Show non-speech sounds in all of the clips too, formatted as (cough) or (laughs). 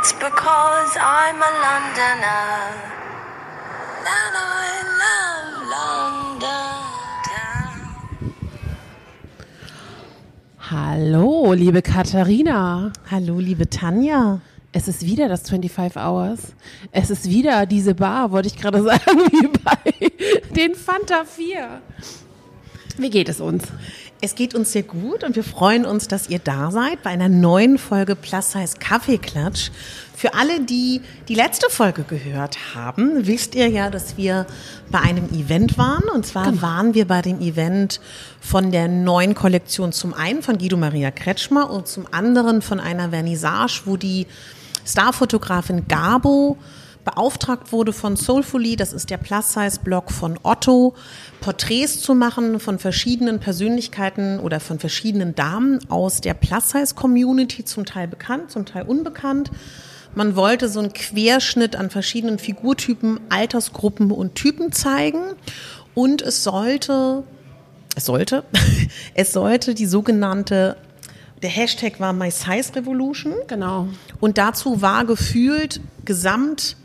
it's because I'm a Londoner. And I love London town. Hallo, liebe Katharina. Hallo, liebe Tanja. Es ist wieder das 25 Hours. Es ist wieder diese Bar, wollte ich gerade (laughs) sagen, wie bei den Fanta 4. Wie geht es uns? Es geht uns sehr gut und wir freuen uns, dass ihr da seid bei einer neuen Folge Plus Size Kaffeeklatsch. Für alle, die die letzte Folge gehört haben, wisst ihr ja, dass wir bei einem Event waren. Und zwar waren wir bei dem Event von der neuen Kollektion zum einen von Guido Maria Kretschmer und zum anderen von einer Vernissage, wo die Starfotografin Gabo beauftragt wurde von Soulfully, das ist der Plus-Size-Blog von Otto, Porträts zu machen von verschiedenen Persönlichkeiten oder von verschiedenen Damen aus der Plus-Size-Community, zum Teil bekannt, zum Teil unbekannt. Man wollte so einen Querschnitt an verschiedenen Figurtypen, Altersgruppen und Typen zeigen. Und es sollte, es sollte, (laughs) es sollte die sogenannte, der Hashtag war My Size Revolution. Genau. Und dazu war gefühlt gesamt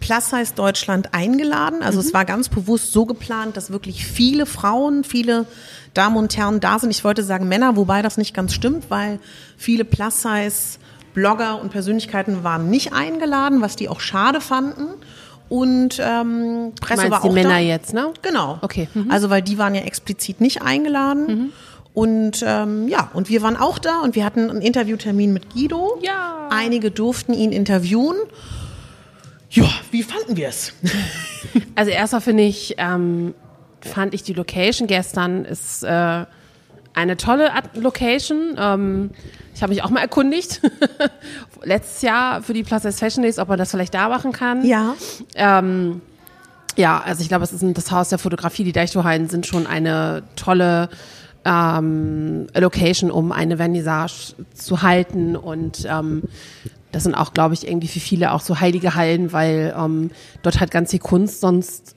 Plus Size Deutschland eingeladen. Also es war ganz bewusst so geplant, dass wirklich viele Frauen, viele Damen und Herren da sind. Ich wollte sagen Männer, wobei das nicht ganz stimmt, weil viele Plus Size Blogger und Persönlichkeiten waren nicht eingeladen, was die auch schade fanden. Und ähm, Presse Meinst war die auch Männer da. jetzt, ne? Genau. Okay. Mhm. Also weil die waren ja explizit nicht eingeladen. Und ähm, ja, und wir waren auch da und wir hatten einen Interviewtermin mit Guido. Ja. Einige durften ihn interviewen. Ja, wie fanden wir es? (laughs) Also erstmal finde ich, ähm, fand ich die Location gestern ist äh, eine tolle At- Location. Ähm, ich habe mich auch mal erkundigt, (laughs) letztes Jahr für die Size Fashion Days, ob man das vielleicht da machen kann. Ja. Ähm, ja, also ich glaube, es ist ein, das Haus der Fotografie. Die Deichtorhallen sind schon eine tolle ähm, Location, um eine Vernissage zu halten. Und ähm, das sind auch, glaube ich, irgendwie für viele auch so heilige Hallen, weil ähm, dort halt ganz viel Kunst sonst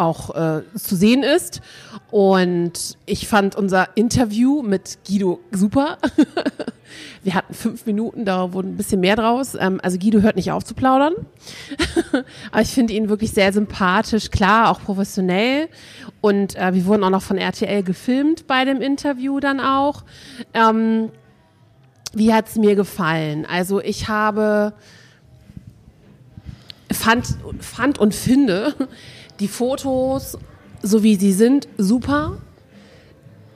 auch äh, zu sehen ist. Und ich fand unser Interview mit Guido super. (laughs) Wir hatten fünf Minuten, da wurde ein bisschen mehr draus. Ähm, also Guido hört nicht auf zu plaudern. (laughs) Aber ich finde ihn wirklich sehr sympathisch, klar, auch professionell. Und äh, wir wurden auch noch von RTL gefilmt bei dem Interview dann auch. Ähm, wie hat's mir gefallen? Also ich habe fand, fand und finde die Fotos, so wie sie sind, super.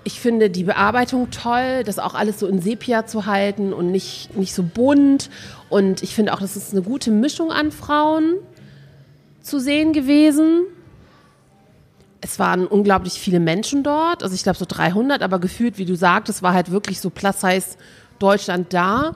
Ich finde die Bearbeitung toll, das auch alles so in Sepia zu halten und nicht, nicht so bunt. Und ich finde auch, das ist eine gute Mischung an Frauen zu sehen gewesen. Es waren unglaublich viele Menschen dort, also ich glaube so 300, aber gefühlt, wie du sagtest, war halt wirklich so Plus-Size Deutschland da.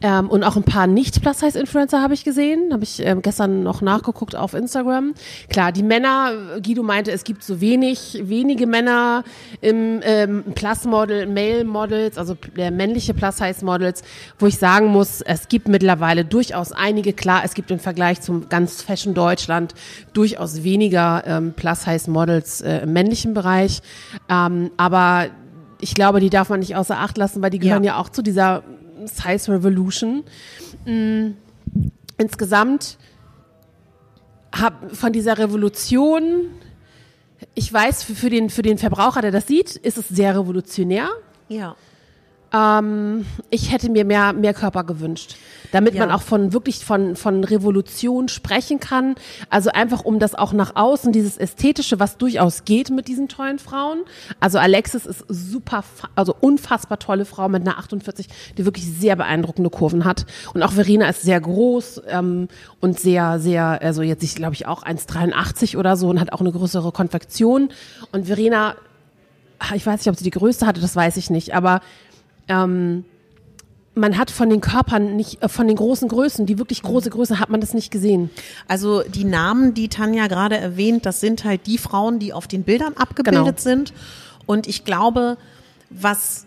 Ähm, und auch ein paar Nicht-Plus-Size-Influencer habe ich gesehen, habe ich ähm, gestern noch nachgeguckt auf Instagram. Klar, die Männer, Guido meinte, es gibt so wenig, wenige Männer im ähm, Plus-Model, Male-Models, also der männliche Plus-Size-Models, wo ich sagen muss, es gibt mittlerweile durchaus einige, klar, es gibt im Vergleich zum ganz Fashion Deutschland durchaus weniger ähm, Plus-Size-Models äh, im männlichen Bereich. Ähm, aber ich glaube, die darf man nicht außer Acht lassen, weil die gehören ja, Ja. auch zu dieser Size Revolution. Mm, Insgesamt hab von dieser Revolution, ich weiß, für, für, den, für den Verbraucher, der das sieht, ist es sehr revolutionär. Ja. Ähm, ich hätte mir mehr, mehr Körper gewünscht, damit Ja. man auch von wirklich von, von Revolution sprechen kann. Also einfach um das auch nach außen, dieses Ästhetische, was durchaus geht mit diesen tollen Frauen. Also Alexis ist super, also unfassbar tolle Frau mit einer 48, die wirklich sehr beeindruckende Kurven hat. Und auch Verena ist sehr groß ähm, und sehr, sehr, also jetzt ich glaube ich auch 1,83 oder so und hat auch eine größere Konfektion. Und Verena ich weiß nicht, ob sie die größte hatte, das weiß ich nicht, aber ähm, man hat von den Körpern nicht, äh, von den großen Größen, die wirklich große Größe, hat man das nicht gesehen. Also die Namen, die Tanja gerade erwähnt, das sind halt die Frauen, die auf den Bildern abgebildet Genau. sind. Und ich glaube, was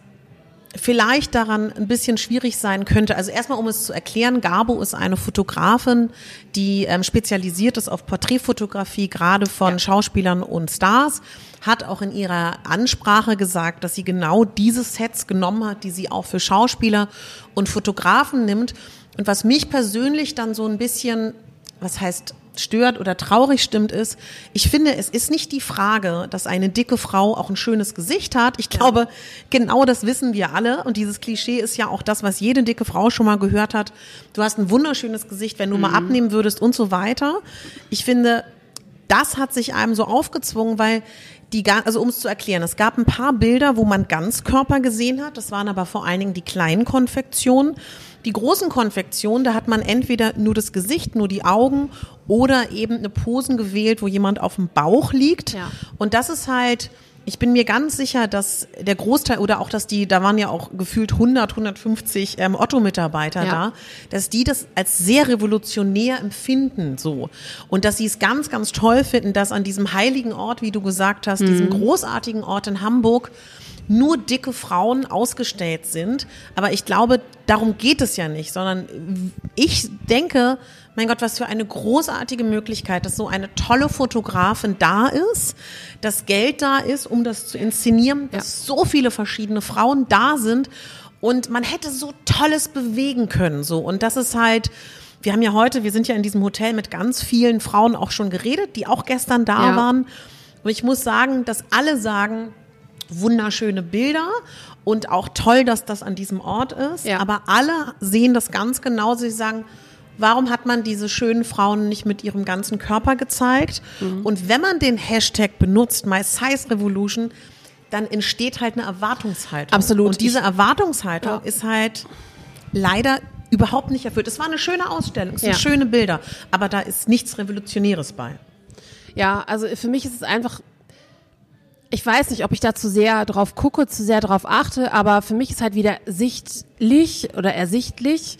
vielleicht daran ein bisschen schwierig sein könnte. Also erstmal, um es zu erklären, Gabo ist eine Fotografin, die ähm, spezialisiert ist auf Porträtfotografie, gerade von ja. Schauspielern und Stars, hat auch in ihrer Ansprache gesagt, dass sie genau diese Sets genommen hat, die sie auch für Schauspieler und Fotografen nimmt. Und was mich persönlich dann so ein bisschen, was heißt stört oder traurig stimmt, ist, ich finde, es ist nicht die Frage, dass eine dicke Frau auch ein schönes Gesicht hat. Ich glaube, ja. genau das wissen wir alle. Und dieses Klischee ist ja auch das, was jede dicke Frau schon mal gehört hat. Du hast ein wunderschönes Gesicht, wenn du mhm. mal abnehmen würdest und so weiter. Ich finde, das hat sich einem so aufgezwungen, weil die, also um es zu erklären, es gab ein paar Bilder, wo man Ganzkörper gesehen hat. Das waren aber vor allen Dingen die kleinen Konfektionen. Die großen Konfektionen, da hat man entweder nur das Gesicht, nur die Augen oder eben eine Posen gewählt, wo jemand auf dem Bauch liegt. Ja. Und das ist halt, ich bin mir ganz sicher, dass der Großteil oder auch, dass die, da waren ja auch gefühlt 100, 150 ähm, Otto-Mitarbeiter ja. da, dass die das als sehr revolutionär empfinden, so. Und dass sie es ganz, ganz toll finden, dass an diesem heiligen Ort, wie du gesagt hast, mhm. diesem großartigen Ort in Hamburg, nur dicke Frauen ausgestellt sind. Aber ich glaube, darum geht es ja nicht, sondern ich denke, mein Gott, was für eine großartige Möglichkeit, dass so eine tolle Fotografin da ist, dass Geld da ist, um das zu inszenieren, dass ja. so viele verschiedene Frauen da sind und man hätte so Tolles bewegen können, so. Und das ist halt, wir haben ja heute, wir sind ja in diesem Hotel mit ganz vielen Frauen auch schon geredet, die auch gestern da ja. waren. Und ich muss sagen, dass alle sagen, wunderschöne Bilder und auch toll, dass das an diesem Ort ist. Ja. Aber alle sehen das ganz genau. Sie sagen, warum hat man diese schönen Frauen nicht mit ihrem ganzen Körper gezeigt? Mhm. Und wenn man den Hashtag benutzt, My Size Revolution, dann entsteht halt eine Erwartungshaltung. Absolut. Und diese Erwartungshaltung ja. ist halt leider überhaupt nicht erfüllt. Es war eine schöne Ausstellung, es sind ja. schöne Bilder, aber da ist nichts Revolutionäres bei. Ja, also für mich ist es einfach ich weiß nicht, ob ich da zu sehr drauf gucke, zu sehr drauf achte, aber für mich ist halt wieder sichtlich oder ersichtlich,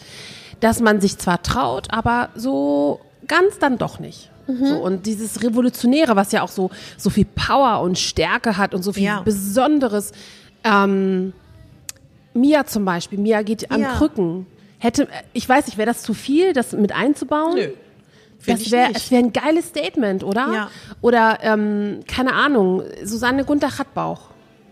dass man sich zwar traut, aber so ganz dann doch nicht. Mhm. So, und dieses Revolutionäre, was ja auch so, so viel Power und Stärke hat und so viel ja. Besonderes. Ähm, Mia zum Beispiel, Mia geht an ja. Krücken. Hätte, ich weiß nicht, wäre das zu viel, das mit einzubauen? Nö. Das wäre es wäre ein geiles Statement, oder? Ja. Oder ähm, keine Ahnung, Susanne Gunther hat Bauch.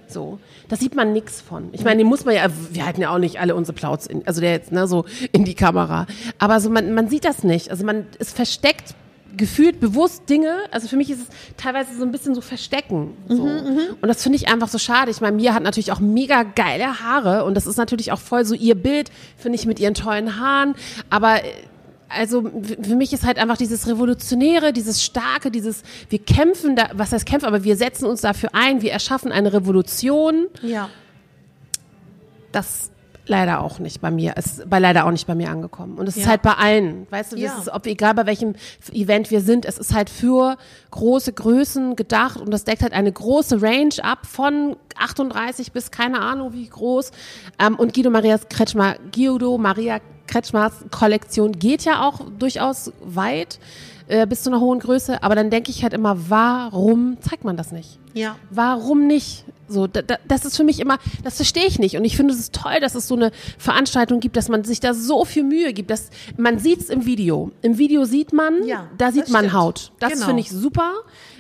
So, da sieht man nichts von. Ich meine, den muss man ja, wir halten ja auch nicht alle unsere Plauz, in, also der jetzt ne, so in die Kamera. Aber so man, man sieht das nicht. Also man ist versteckt gefühlt bewusst Dinge, also für mich ist es teilweise so ein bisschen so verstecken. So. Mhm, mhm. und das finde ich einfach so schade. Ich meine, Mia hat natürlich auch mega geile Haare und das ist natürlich auch voll so ihr Bild, finde ich, mit ihren tollen Haaren. Aber also für mich ist halt einfach dieses Revolutionäre, dieses Starke, dieses, wir kämpfen da, was heißt kämpfen, aber wir setzen uns dafür ein, wir erschaffen eine Revolution. Ja. Das leider auch nicht bei mir, ist bei leider auch nicht bei mir angekommen. Und es ja. ist halt bei allen, weißt du, ja. ist, ob egal bei welchem Event wir sind, es ist halt für große Größen gedacht und das deckt halt eine große Range ab von 38 bis keine Ahnung wie groß. Ähm, und Guido Maria Kretschmer, Guido Maria Kretschmers Kollektion geht ja auch durchaus weit äh, bis zu einer hohen Größe, aber dann denke ich halt immer, warum zeigt man das nicht? Ja. Warum nicht? So, da, da, das ist für mich immer, das verstehe ich nicht. Und ich finde es toll, dass es so eine Veranstaltung gibt, dass man sich da so viel Mühe gibt. Dass, man sieht es im Video. Im Video sieht man, ja, da sieht man stimmt. Haut. Das genau. finde ich super.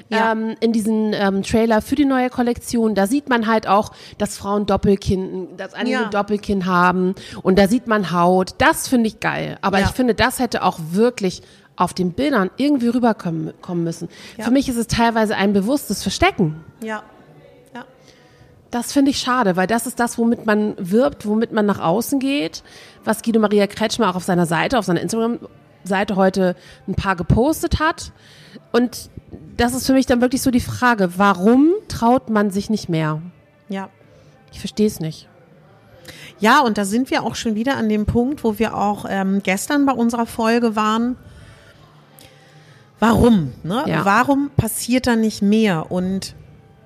Ja. Ähm, in diesem ähm, Trailer für die neue Kollektion, da sieht man halt auch, dass Frauen Doppelkinn, dass einige ja. Doppelkinn haben und da sieht man Haut. Das finde ich geil. Aber ich finde, das hätte auch wirklich auf den Bildern irgendwie rüberkommen müssen. Ja. Für mich ist es teilweise ein bewusstes Verstecken. Ja. ja. Das finde ich schade, weil das ist das, womit man wirbt, womit man nach außen geht, was Guido Maria Kretschmer auch auf seiner Seite, auf seiner Instagram-Seite heute ein paar gepostet hat. Und das ist für mich dann wirklich so die Frage, warum traut man sich nicht mehr? Ja. Ich verstehe es nicht. Ja, und da sind wir auch schon wieder an dem Punkt, wo wir auch ähm, gestern bei unserer Folge waren. Warum? Ne? Ja. Warum passiert da nicht mehr? Und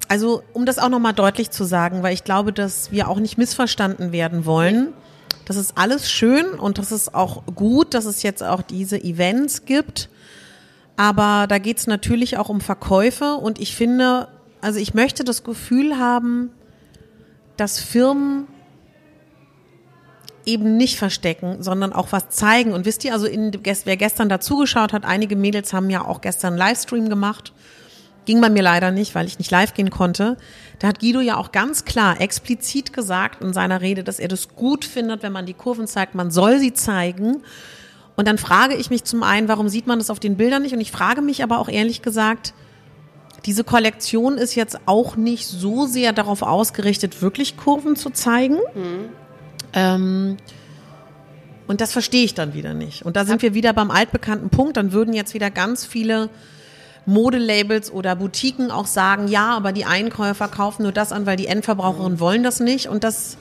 also, um das auch nochmal deutlich zu sagen, weil ich glaube, dass wir auch nicht missverstanden werden wollen. Das ist alles schön und das ist auch gut, dass es jetzt auch diese Events gibt. Aber da geht es natürlich auch um Verkäufe und ich finde, also ich möchte das Gefühl haben, dass Firmen eben nicht verstecken, sondern auch was zeigen. Und wisst ihr, also in, wer gestern dazugeschaut hat, einige Mädels haben ja auch gestern einen Livestream gemacht. Ging bei mir leider nicht, weil ich nicht live gehen konnte. Da hat Guido ja auch ganz klar explizit gesagt in seiner Rede, dass er das gut findet, wenn man die Kurven zeigt. Man soll sie zeigen. Und dann frage ich mich zum einen, warum sieht man das auf den Bildern nicht? Und ich frage mich aber auch ehrlich gesagt, diese Kollektion ist jetzt auch nicht so sehr darauf ausgerichtet, wirklich Kurven zu zeigen. Mhm. Ähm, und das verstehe ich dann wieder nicht. Und da sind wir wieder beim altbekannten Punkt. Dann würden jetzt wieder ganz viele Modelabels oder Boutiquen auch sagen, ja, aber die Einkäufer kaufen nur das an, weil die Endverbraucherinnen wollen das nicht. Und das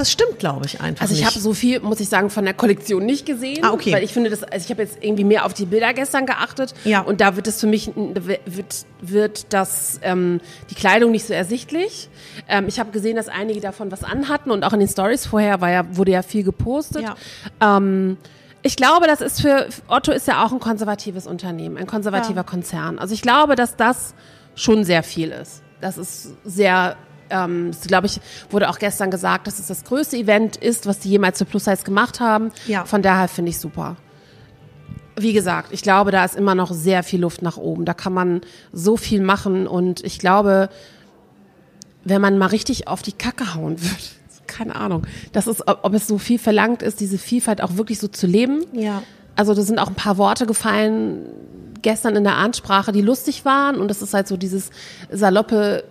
das stimmt, glaube ich, einfach. Also ich habe so viel, muss ich sagen, von der Kollektion nicht gesehen. Ah, okay. Weil ich finde, das, also ich habe jetzt irgendwie mehr auf die Bilder gestern geachtet. Ja. Und da wird es für mich, wird, wird das, ähm, die Kleidung nicht so ersichtlich. Ähm, ich habe gesehen, dass einige davon was anhatten und auch in den Stories vorher war ja, wurde ja viel gepostet. Ja. Ähm, ich glaube, das ist für, Otto ist ja auch ein konservatives Unternehmen, ein konservativer ja. Konzern. Also ich glaube, dass das schon sehr viel ist. Das ist sehr ähm, glaube ich, wurde auch gestern gesagt, dass es das größte Event ist, was die jemals für Plus Size gemacht haben. Ja. Von daher finde ich super. Wie gesagt, ich glaube, da ist immer noch sehr viel Luft nach oben. Da kann man so viel machen und ich glaube, wenn man mal richtig auf die Kacke hauen würde, (laughs) keine Ahnung, das ist, ob es so viel verlangt ist, diese Vielfalt auch wirklich so zu leben. Ja. Also da sind auch ein paar Worte gefallen gestern in der Ansprache, die lustig waren und das ist halt so dieses saloppe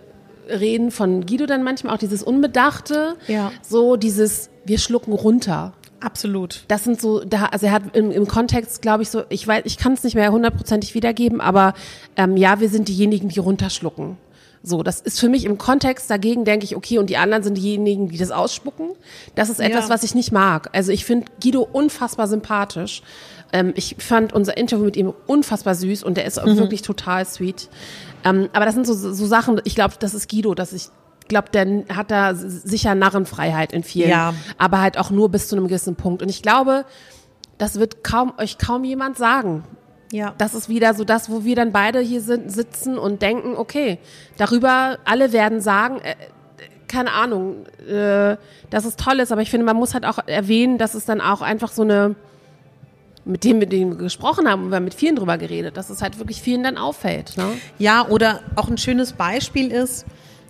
Reden von Guido dann manchmal auch dieses Unbedachte, ja. so dieses wir schlucken runter. Absolut. Das sind so, da, also er hat im, im Kontext, glaube ich, so, ich weiß, ich kann es nicht mehr hundertprozentig wiedergeben, aber ähm, ja, wir sind diejenigen, die runterschlucken. So, das ist für mich im Kontext dagegen, denke ich, okay, und die anderen sind diejenigen, die das ausspucken. Das ist etwas, ja. was ich nicht mag. Also ich finde Guido unfassbar sympathisch. Ähm, ich fand unser Interview mit ihm unfassbar süß und der ist mhm. wirklich total sweet. Ähm, aber das sind so, so Sachen, ich glaube, das ist Guido, dass ich glaube, der hat da sicher Narrenfreiheit in vielen, ja. aber halt auch nur bis zu einem gewissen Punkt. Und ich glaube, das wird kaum euch kaum jemand sagen. Ja. Das ist wieder so das, wo wir dann beide hier sind, sitzen und denken, okay, darüber alle werden sagen, äh, keine Ahnung, äh, dass es toll ist, aber ich finde, man muss halt auch erwähnen, dass es dann auch einfach so eine mit dem, mit dem wir gesprochen haben, und wir haben mit vielen drüber geredet, dass es halt wirklich vielen dann auffällt. Ne? Ja, oder auch ein schönes Beispiel ist,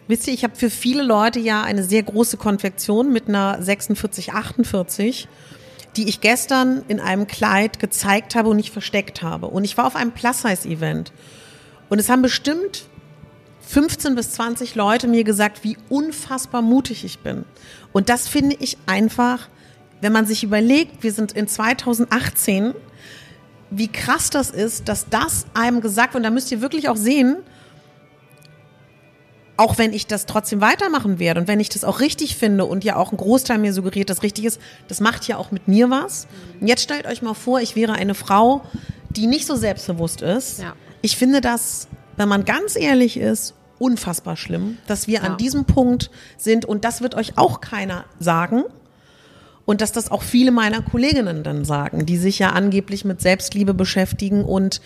wisst ihr, ich habe für viele Leute ja eine sehr große Konfektion mit einer 46, 48, die ich gestern in einem Kleid gezeigt habe und nicht versteckt habe. Und ich war auf einem Plus-Size-Event und es haben bestimmt 15 bis 20 Leute mir gesagt, wie unfassbar mutig ich bin. Und das finde ich einfach wenn man sich überlegt, wir sind in 2018, wie krass das ist, dass das einem gesagt wird, und da müsst ihr wirklich auch sehen, auch wenn ich das trotzdem weitermachen werde und wenn ich das auch richtig finde und ja auch ein Großteil mir suggeriert, dass richtig ist, das macht ja auch mit mir was. Und jetzt stellt euch mal vor, ich wäre eine Frau, die nicht so selbstbewusst ist. Ja. Ich finde das, wenn man ganz ehrlich ist, unfassbar schlimm, dass wir ja. an diesem Punkt sind und das wird euch auch keiner sagen. Und dass das auch viele meiner Kolleginnen dann sagen, die sich ja angeblich mit Selbstliebe beschäftigen und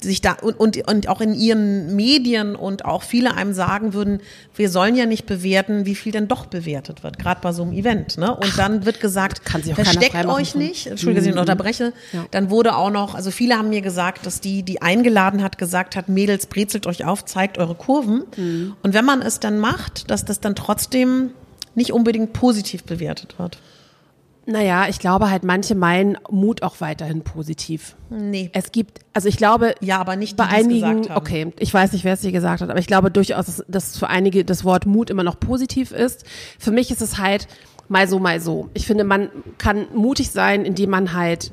sich da und, und, und auch in ihren Medien und auch viele einem sagen würden, wir sollen ja nicht bewerten, wie viel denn doch bewertet wird, gerade bei so einem Event. Ne? Und dann wird gesagt, versteckt euch nicht, Entschuldige, dass ich noch unterbreche. Ja. Dann wurde auch noch, also viele haben mir gesagt, dass die, die eingeladen hat, gesagt hat, Mädels, brezelt euch auf, zeigt eure Kurven. Mhm. Und wenn man es dann macht, dass das dann trotzdem nicht unbedingt positiv bewertet wird. Naja, ich glaube halt, manche meinen Mut auch weiterhin positiv. Nee. Es gibt, also ich glaube. Ja, aber nicht die, bei einigen, okay, ich weiß nicht, wer es hier gesagt hat, aber ich glaube durchaus, dass, dass für einige das Wort Mut immer noch positiv ist. Für mich ist es halt mal so, mal so. Ich finde, man kann mutig sein, indem man halt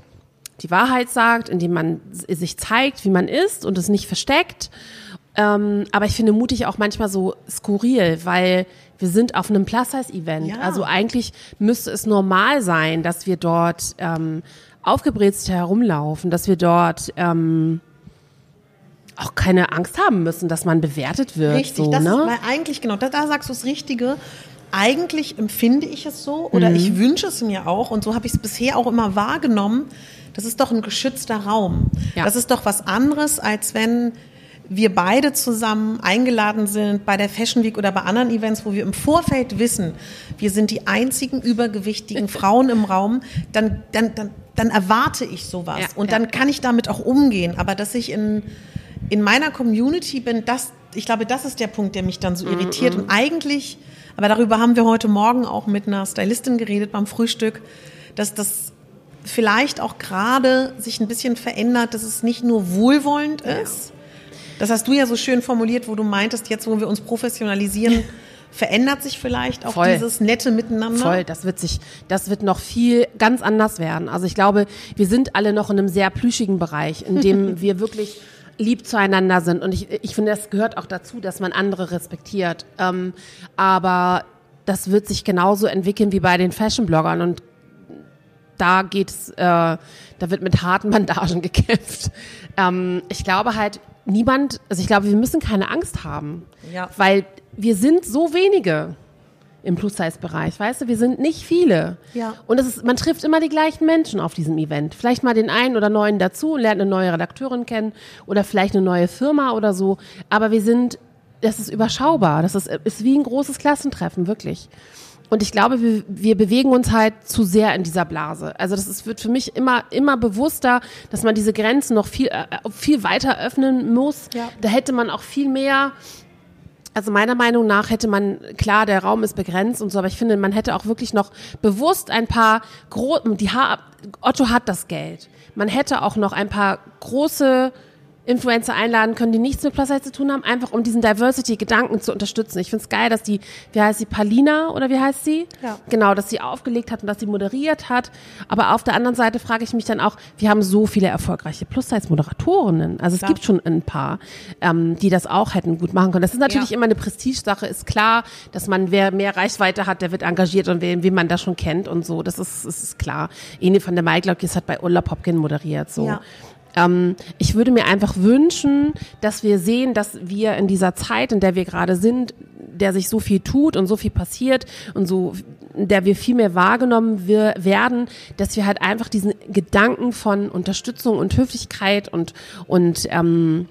die Wahrheit sagt, indem man sich zeigt, wie man ist und es nicht versteckt. Ähm, aber ich finde mutig auch manchmal so skurril, weil wir sind auf einem Plus-Size-Event. Ja. Also eigentlich müsste es normal sein, dass wir dort ähm, aufgebrezelt herumlaufen, dass wir dort ähm, auch keine Angst haben müssen, dass man bewertet wird. Richtig, so, das ne? ist, weil eigentlich, genau, da, da sagst du das Richtige. Eigentlich empfinde ich es so oder mhm. ich wünsche es mir auch und so habe ich es bisher auch immer wahrgenommen. Das ist doch ein geschützter Raum. Ja. Das ist doch was anderes, als wenn wir beide zusammen eingeladen sind bei der Fashion Week oder bei anderen Events, wo wir im Vorfeld wissen, wir sind die einzigen übergewichtigen (laughs) Frauen im Raum, dann, dann, dann, dann erwarte ich sowas. Ja, und ja. dann kann ich damit auch umgehen. Aber dass ich in, in meiner Community bin, das, ich glaube, das ist der Punkt, der mich dann so irritiert. Und eigentlich, aber darüber haben wir heute Morgen auch mit einer Stylistin geredet beim Frühstück, dass das vielleicht auch gerade sich ein bisschen verändert, dass es nicht nur wohlwollend ist. Das hast du ja so schön formuliert, wo du meintest, jetzt wo wir uns professionalisieren, (laughs) verändert sich vielleicht auch Voll. dieses nette Miteinander. Voll, das wird sich, das wird noch viel ganz anders werden. Also ich glaube, wir sind alle noch in einem sehr plüschigen Bereich, in dem (laughs) wir wirklich lieb zueinander sind. Und ich, ich finde, das gehört auch dazu, dass man andere respektiert. Ähm, aber das wird sich genauso entwickeln wie bei den Fashion-Bloggern. Und da geht's, äh, da wird mit harten Bandagen (laughs) gekämpft. Ähm, ich glaube halt, niemand, also ich glaube, wir müssen keine Angst haben. Ja. Weil wir sind so wenige im Plus-Size-Bereich, weißt du, wir sind nicht viele. Ja. Und es ist, man trifft immer die gleichen Menschen auf diesem Event. Vielleicht mal den einen oder neuen dazu und lernt eine neue Redakteurin kennen oder vielleicht eine neue Firma oder so. Aber wir sind, das ist überschaubar. Das ist, ist wie ein großes Klassentreffen, wirklich. Und ich glaube, wir, wir bewegen uns halt zu sehr in dieser Blase. Also das ist, wird für mich immer, immer bewusster, dass man diese Grenzen noch viel, äh, viel weiter öffnen muss. Ja. Da hätte man auch viel mehr, also meiner Meinung nach hätte man, klar, der Raum ist begrenzt und so, aber ich finde, man hätte auch wirklich noch bewusst ein paar große, die ha Otto hat das Geld. Man hätte auch noch ein paar große Influencer einladen können, die nichts mit Plus Size zu tun haben, einfach um diesen Diversity-Gedanken zu unterstützen. Ich finde es geil, dass die, wie heißt sie, Palina oder wie heißt sie? Ja. Genau, dass sie aufgelegt hat und dass sie moderiert hat. Aber auf der anderen Seite frage ich mich dann auch, wir haben so viele erfolgreiche Plus-Size-Moderatorinnen. Also es Klar. gibt schon ein paar, ähm, die das auch hätten gut machen können. Das ist natürlich Ja. immer eine Prestigesache, ist klar, dass man, wer mehr Reichweite hat, der wird engagiert und wen, wen man da schon kennt und so. Das ist, das ist klar. Ene von der Maiglöckis hat bei Ulla Popkin moderiert, so. Ja. Ähm, ich würde mir einfach wünschen, dass wir sehen, dass wir in dieser Zeit, in der wir gerade sind, der sich so viel tut und so viel passiert und so, in der wir viel mehr wahrgenommen wir, werden, dass wir halt einfach diesen Gedanken von Unterstützung und Höflichkeit und, und ähm,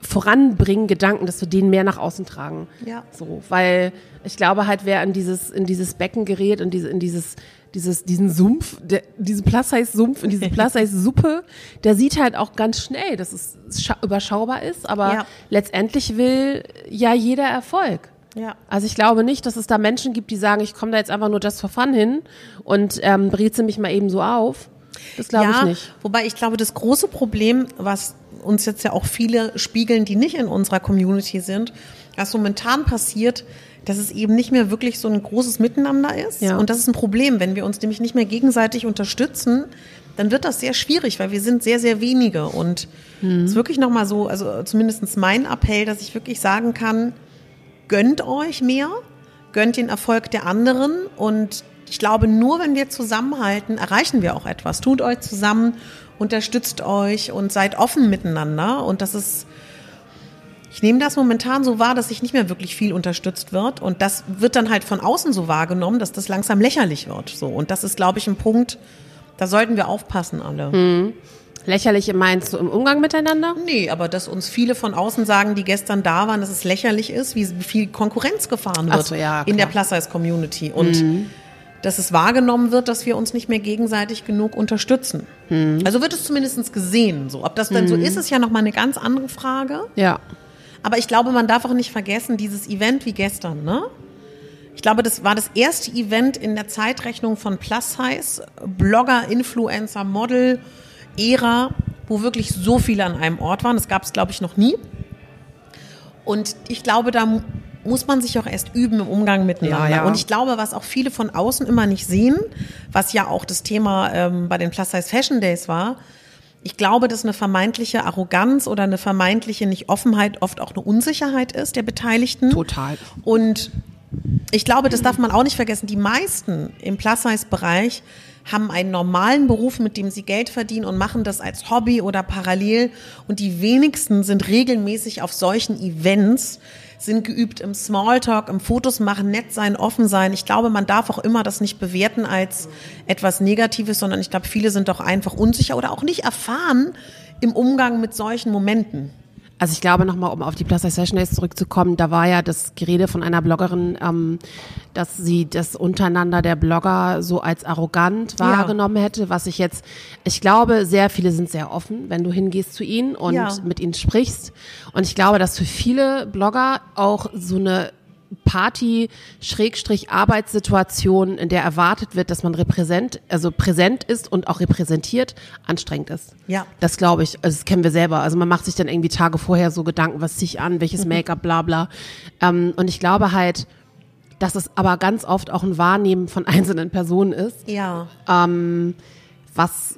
voranbringen Gedanken, dass wir den mehr nach außen tragen. Ja. So, weil ich glaube halt, wer in dieses, in dieses Becken gerät, in, diese, in dieses, dieses, diesen Sumpf, der, diesen Plus-Size-Sumpf, in diese Plus-Size-Suppe, (laughs) der sieht halt auch ganz schnell, dass es scha- überschaubar ist, aber Ja. letztendlich will ja jeder Erfolg. Ja. Also ich glaube nicht, dass es da Menschen gibt, die sagen, ich komme da jetzt einfach nur just for fun hin und ähm, breze mich mal eben so auf. Das glaube ja, ich nicht. Wobei ich glaube, das große Problem, was uns jetzt ja auch viele spiegeln, die nicht in unserer Community sind, was momentan passiert, dass es eben nicht mehr wirklich so ein großes Miteinander ist. Ja. Und das ist ein Problem. Wenn wir uns nämlich nicht mehr gegenseitig unterstützen, dann wird das sehr schwierig, weil wir sind sehr, sehr wenige. Und Mhm. es ist wirklich nochmal so, also zumindest mein Appell, dass ich wirklich sagen kann, gönnt euch mehr, gönnt den Erfolg der anderen und ich glaube, nur wenn wir zusammenhalten, erreichen wir auch etwas. Tut euch zusammen, unterstützt euch und seid offen miteinander und das ist ich nehme das momentan so wahr, dass sich nicht mehr wirklich viel unterstützt wird und das wird dann halt von außen so wahrgenommen, dass das langsam lächerlich wird. So und das ist, glaube ich, ein Punkt, da sollten wir aufpassen alle. Lächerlich meinst du im Umgang miteinander? Nee, aber dass uns viele von außen sagen, die gestern da waren, dass es lächerlich ist, wie viel Konkurrenz gefahren wird so, ja, in der. Plus-Size-Community. Und dass es wahrgenommen wird, dass wir uns nicht mehr gegenseitig genug unterstützen. Also wird es zumindest gesehen. So. Ob das dann so ist, ist ja nochmal eine ganz andere Frage. Ja. Aber ich glaube, man darf auch nicht vergessen, dieses Event wie gestern, ne? Ich glaube, das war das erste Event in der Zeitrechnung von Plus Size, Blogger, Influencer, Model, Ära, wo wirklich so viele an einem Ort waren. Das gab es, glaube ich, noch nie. Und ich glaube, da mu- muss man sich auch erst üben im Umgang miteinander. Ja, ja. Und ich glaube, was auch viele von außen immer nicht sehen, was ja auch das Thema ähm, bei den Plus Size Fashion Days war, ich glaube, dass eine vermeintliche Arroganz oder eine vermeintliche Nicht-Offenheit oft auch eine Unsicherheit ist der Beteiligten. Total. Und ich glaube, das darf man auch nicht vergessen. Die meisten im Plus-Size-Bereich haben einen normalen Beruf, mit dem sie Geld verdienen und machen das als Hobby oder parallel. Und die wenigsten sind regelmäßig auf solchen Events, sind geübt im Smalltalk, im Fotos machen, nett sein, offen sein. Ich glaube, man darf auch immer das nicht bewerten als etwas Negatives, sondern ich glaube, viele sind doch einfach unsicher oder auch nicht erfahren im Umgang mit solchen Momenten. Also ich glaube nochmal, um auf die Plus Size Session Days zurückzukommen, da war ja das Gerede von einer Bloggerin, ähm, dass sie das untereinander der Blogger so als arrogant Ja. wahrgenommen hätte, was ich jetzt, ich glaube, sehr viele sind sehr offen, wenn du hingehst zu ihnen und Ja. mit ihnen sprichst. Und ich glaube, dass für viele Blogger auch so eine Party-Arbeitssituation, in der erwartet wird, dass man repräsent, also präsent ist und auch repräsentiert, anstrengend ist. Ja. Das glaube ich, also das kennen wir selber. Also man macht sich dann irgendwie Tage vorher so Gedanken, was ziehe ich an, welches Make-up, bla bla. Ähm, und ich glaube halt, dass es aber ganz oft auch ein Wahrnehmen von (laughs) einzelnen Personen ist, Ja. was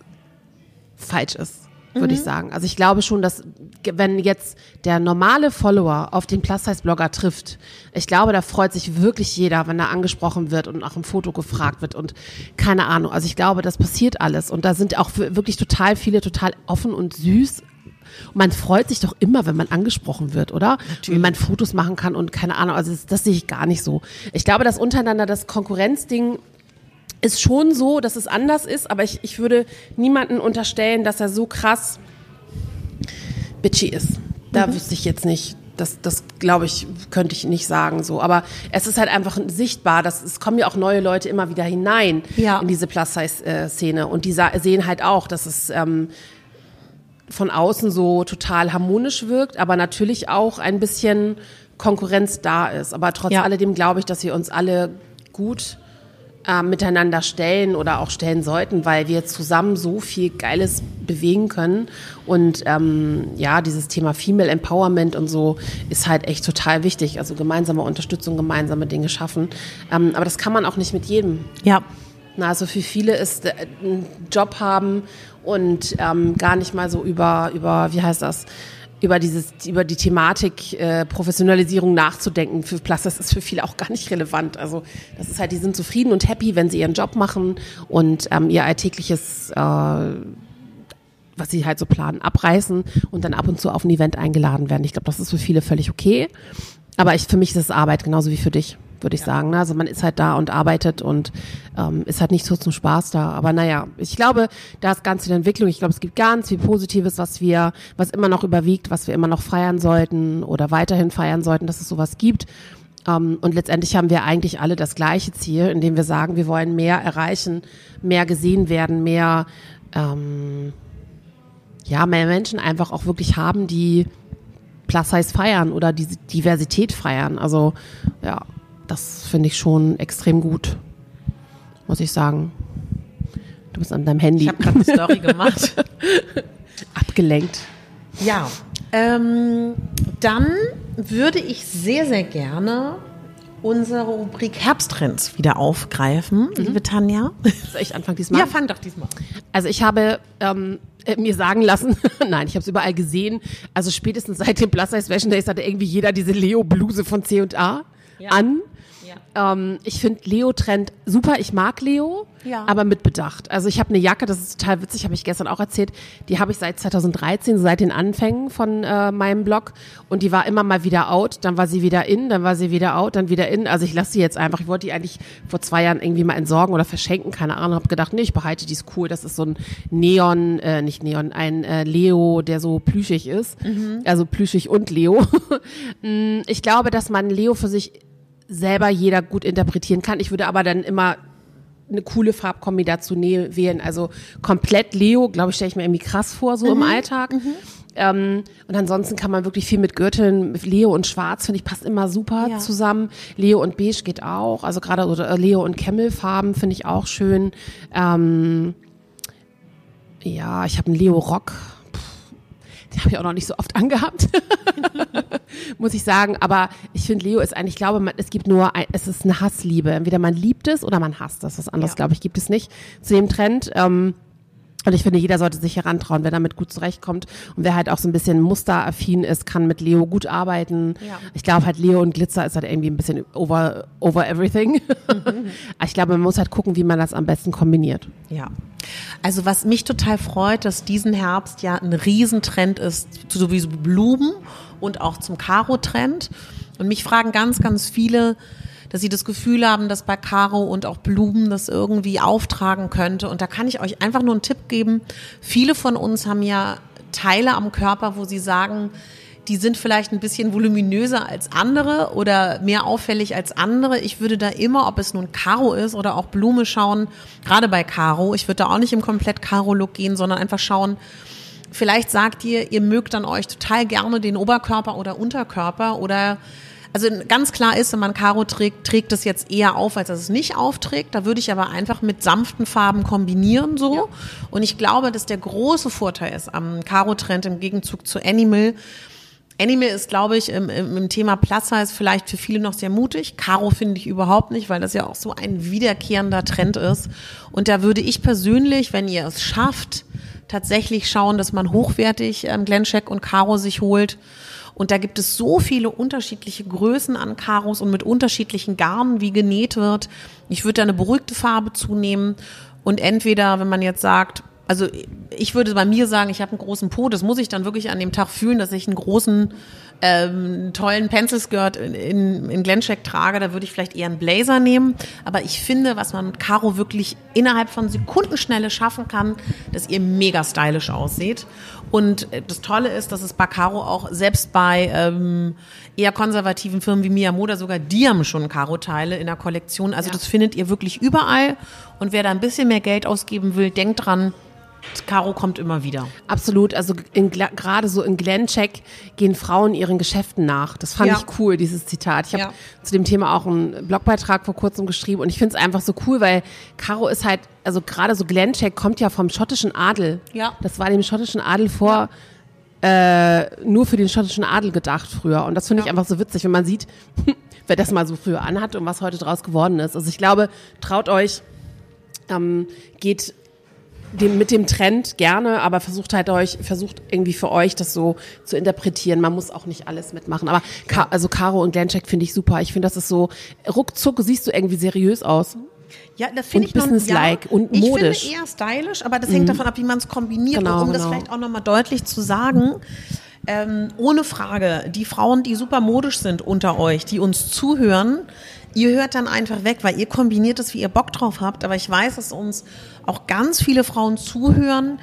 falsch ist, würde ich sagen. Also ich glaube schon, dass wenn jetzt der normale Follower auf den Plus-Size-Blogger trifft, ich glaube, da freut sich wirklich jeder, wenn er angesprochen wird und nach einem Foto gefragt wird und keine Ahnung. Also ich glaube, das passiert alles und da sind auch wir- wirklich total viele total offen und süß. Und man freut sich doch immer, wenn man angesprochen wird, oder? Wenn man Fotos machen kann und keine Ahnung. Also das, das sehe ich gar nicht so. Ich glaube, dass untereinander das Konkurrenzding ist schon so, dass es anders ist, aber ich, ich würde niemanden unterstellen, dass er so krass bitchy ist. Da wüsste ich jetzt nicht. Das, das glaube ich, könnte ich nicht sagen so. Aber es ist halt einfach sichtbar, dass es kommen ja auch neue Leute immer wieder hinein Ja. in diese Plus-Size-Szene. Und die sehen halt auch, dass es ähm, von außen so total harmonisch wirkt, aber natürlich auch ein bisschen Konkurrenz da ist. Aber trotz Ja. alledem glaube ich, dass wir uns alle gut äh, miteinander stellen oder auch stellen sollten, weil wir zusammen so viel Geiles bewegen können. Und ähm, ja, dieses Thema Female Empowerment und so ist halt echt total wichtig. Also gemeinsame Unterstützung, gemeinsame Dinge schaffen. Ähm, aber das kann man auch nicht mit jedem. Ja. Na, also für viele ist äh, ein Job haben und ähm, gar nicht mal so über, über, wie heißt das, über dieses, über die Thematik äh, Professionalisierung nachzudenken. Für Plus, das ist für viele auch gar nicht relevant. Also das ist halt, die sind zufrieden und happy, wenn sie ihren Job machen und ähm, ihr alltägliches äh, was sie halt so planen, abreißen und dann ab und zu auf ein Event eingeladen werden. Ich glaube, das ist für viele völlig okay. Aber ich, für mich ist es Arbeit, genauso wie für dich, würde ich sagen. ne? Also man ist halt da und arbeitet und ähm, ist halt nicht so zum Spaß da. Aber naja, ich glaube, da ist ganz viel Entwicklung. Ich glaube, es gibt ganz viel Positives, was wir, was immer noch überwiegt, was wir immer noch feiern sollten oder weiterhin feiern sollten, dass es sowas gibt. Ähm, und letztendlich haben wir eigentlich alle das gleiche Ziel, indem wir sagen, wir wollen mehr erreichen, mehr gesehen werden, mehr ähm, ja, mehr Menschen einfach auch wirklich haben, die Plus-Size feiern oder diese Diversität feiern. Also ja, das finde ich schon extrem gut, muss ich sagen. Du bist an deinem Handy Ich habe gerade eine Story (laughs) gemacht. abgelenkt. Ja, ähm, dann würde ich sehr, sehr gerne unsere Rubrik Herbsttrends wieder aufgreifen, liebe Tanja. Soll ich anfangen diesmal? Ja, fang doch diesmal. Also ich habe ähm, äh, mir sagen lassen, (laughs) nein, ich habe es überall gesehen. Also spätestens seit den Plus Size Fashion Days hatte irgendwie jeder diese Leo-Bluse von C&A an. Ähm, ich finde Leo-Trend super. Ich mag Leo, Ja. aber mit Bedacht. Also ich habe eine Jacke, das ist total witzig, habe ich gestern auch erzählt. Die habe ich seit 2013, seit den Anfängen von äh, meinem Blog. Und die war immer mal wieder out. Dann war sie wieder in, dann war sie wieder out, dann wieder in. Also ich lasse sie jetzt einfach. Ich wollte die eigentlich vor zwei Jahren irgendwie mal entsorgen oder verschenken, keine Ahnung. Habe gedacht, nee, ich behalte die, ist cool. Das ist so ein Neon, äh, nicht Neon, ein äh, Leo, der so plüschig ist. Also plüschig und Leo. (laughs) Mm, ich glaube, dass man Leo für sich selber jeder gut interpretieren kann. Ich würde aber dann immer eine coole Farbkombi dazu wählen. Also komplett Leo, glaube ich, stelle ich mir irgendwie krass vor, so im Alltag. Ähm, und ansonsten kann man wirklich viel mit Gürteln, mit Leo und Schwarz, finde ich, passt immer super Ja. zusammen. Leo und Beige geht auch. Also gerade oder Leo und Camel-Farben finde ich auch schön. Ähm, ja, ich habe einen Leo Rock. Den habe ich auch noch nicht so oft (laughs) angehabt, (laughs) muss ich sagen. Aber ich finde, Leo ist eigentlich, ich glaube, man, es gibt nur, ein, es ist eine Hassliebe. Entweder man liebt es oder man hasst es. Was anderes, Ja. glaube ich, gibt es nicht zu dem Trend. Ähm, und ich finde, jeder sollte sich herantrauen, wer damit gut zurechtkommt. Und wer halt auch so ein bisschen musteraffin ist, kann mit Leo gut arbeiten. Ja. Ich glaube halt, Leo und Glitzer ist halt irgendwie ein bisschen over, over everything. Aber (laughs) ich glaube, man muss halt gucken, wie man das am besten kombiniert. Ja. Also was mich total freut, dass diesen Herbst ja ein Riesentrend ist, sowieso Blumen und auch zum Karo-Trend. Und mich fragen ganz, ganz viele, dass sie das Gefühl haben, dass bei Karo und auch Blumen das irgendwie auftragen könnte. Und da kann ich euch einfach nur einen Tipp geben. Viele von uns haben ja Teile am Körper, wo sie sagen, die sind vielleicht ein bisschen voluminöser als andere oder mehr auffällig als andere. Ich würde da immer, ob es nun Karo ist oder auch Blume schauen, gerade bei Karo, ich würde da auch nicht im komplett Karo-Look gehen, sondern einfach schauen, vielleicht sagt ihr, ihr mögt dann euch total gerne den Oberkörper oder Unterkörper oder also ganz klar ist, wenn man Karo trägt, trägt es jetzt eher auf, als dass es nicht aufträgt. Da würde ich aber einfach mit sanften Farben kombinieren so. Ja. Und ich glaube, dass der große Vorteil ist am Karo-Trend im Gegenzug zu Animal. Animal ist, glaube ich, im, im, Thema Plus Size vielleicht für viele noch sehr mutig. Karo finde ich überhaupt nicht, weil das ja auch so ein wiederkehrender Trend ist. Und da würde ich persönlich, wenn ihr es schafft, tatsächlich schauen, dass man hochwertig ähm, Glencheck und Karo sich holt und da gibt es so viele unterschiedliche Größen an Karos und mit unterschiedlichen Garnen, wie genäht wird. Ich würde da eine beruhigte Farbe zunehmen und entweder, wenn man jetzt sagt, also ich würde bei mir sagen, ich habe einen großen Po, das muss ich dann wirklich an dem Tag fühlen, dass ich einen großen ähm, tollen Pencil-Skirt in, in, in Glencheck trage, da würde ich vielleicht eher einen Blazer nehmen. Aber ich finde, was man mit Caro wirklich innerhalb von Sekundenschnelle schaffen kann, dass ihr mega stylisch aussieht. Und das Tolle ist, dass es bei Caro auch selbst bei ähm, eher konservativen Firmen wie Miyamoda sogar die haben schon Caro-Teile in der Kollektion. Also ja. das findet ihr wirklich überall. Und wer da ein bisschen mehr Geld ausgeben will, denkt dran, Caro kommt immer wieder. Absolut. Also gerade so in Glencheck gehen Frauen ihren Geschäften nach. Das fand ja. ich cool, dieses Zitat. Ich habe ja. zu dem Thema auch einen Blogbeitrag vor kurzem geschrieben und ich finde es einfach so cool, weil Caro ist halt, also gerade so Glencheck kommt ja vom schottischen Adel. Ja. Das war dem schottischen Adel vor. Äh, nur für den schottischen Adel gedacht früher. Und das finde ich einfach so witzig, wenn man sieht, (laughs) wer das mal so früher anhat und was heute draus geworden ist. Also ich glaube, traut euch, ähm, geht dem, mit dem Trend gerne, aber versucht halt euch, versucht irgendwie für euch das so zu interpretieren. Man muss auch nicht alles mitmachen. Aber Ka also Caro und Glencheck finde ich super. Ich finde, das ist so, ruckzuck siehst du irgendwie seriös aus. Ja, das finde ich businesslike ja, und modisch. Ich finde eher stylisch, aber das hängt mhm. davon ab, wie man es kombiniert. Genau, um genau. das vielleicht auch nochmal deutlich zu sagen, ähm, ohne Frage, die Frauen, die super modisch sind unter euch, die uns zuhören, Ihr hört dann einfach weg, weil ihr kombiniert es, wie ihr Bock drauf habt. Aber ich weiß, dass uns auch ganz viele Frauen zuhören,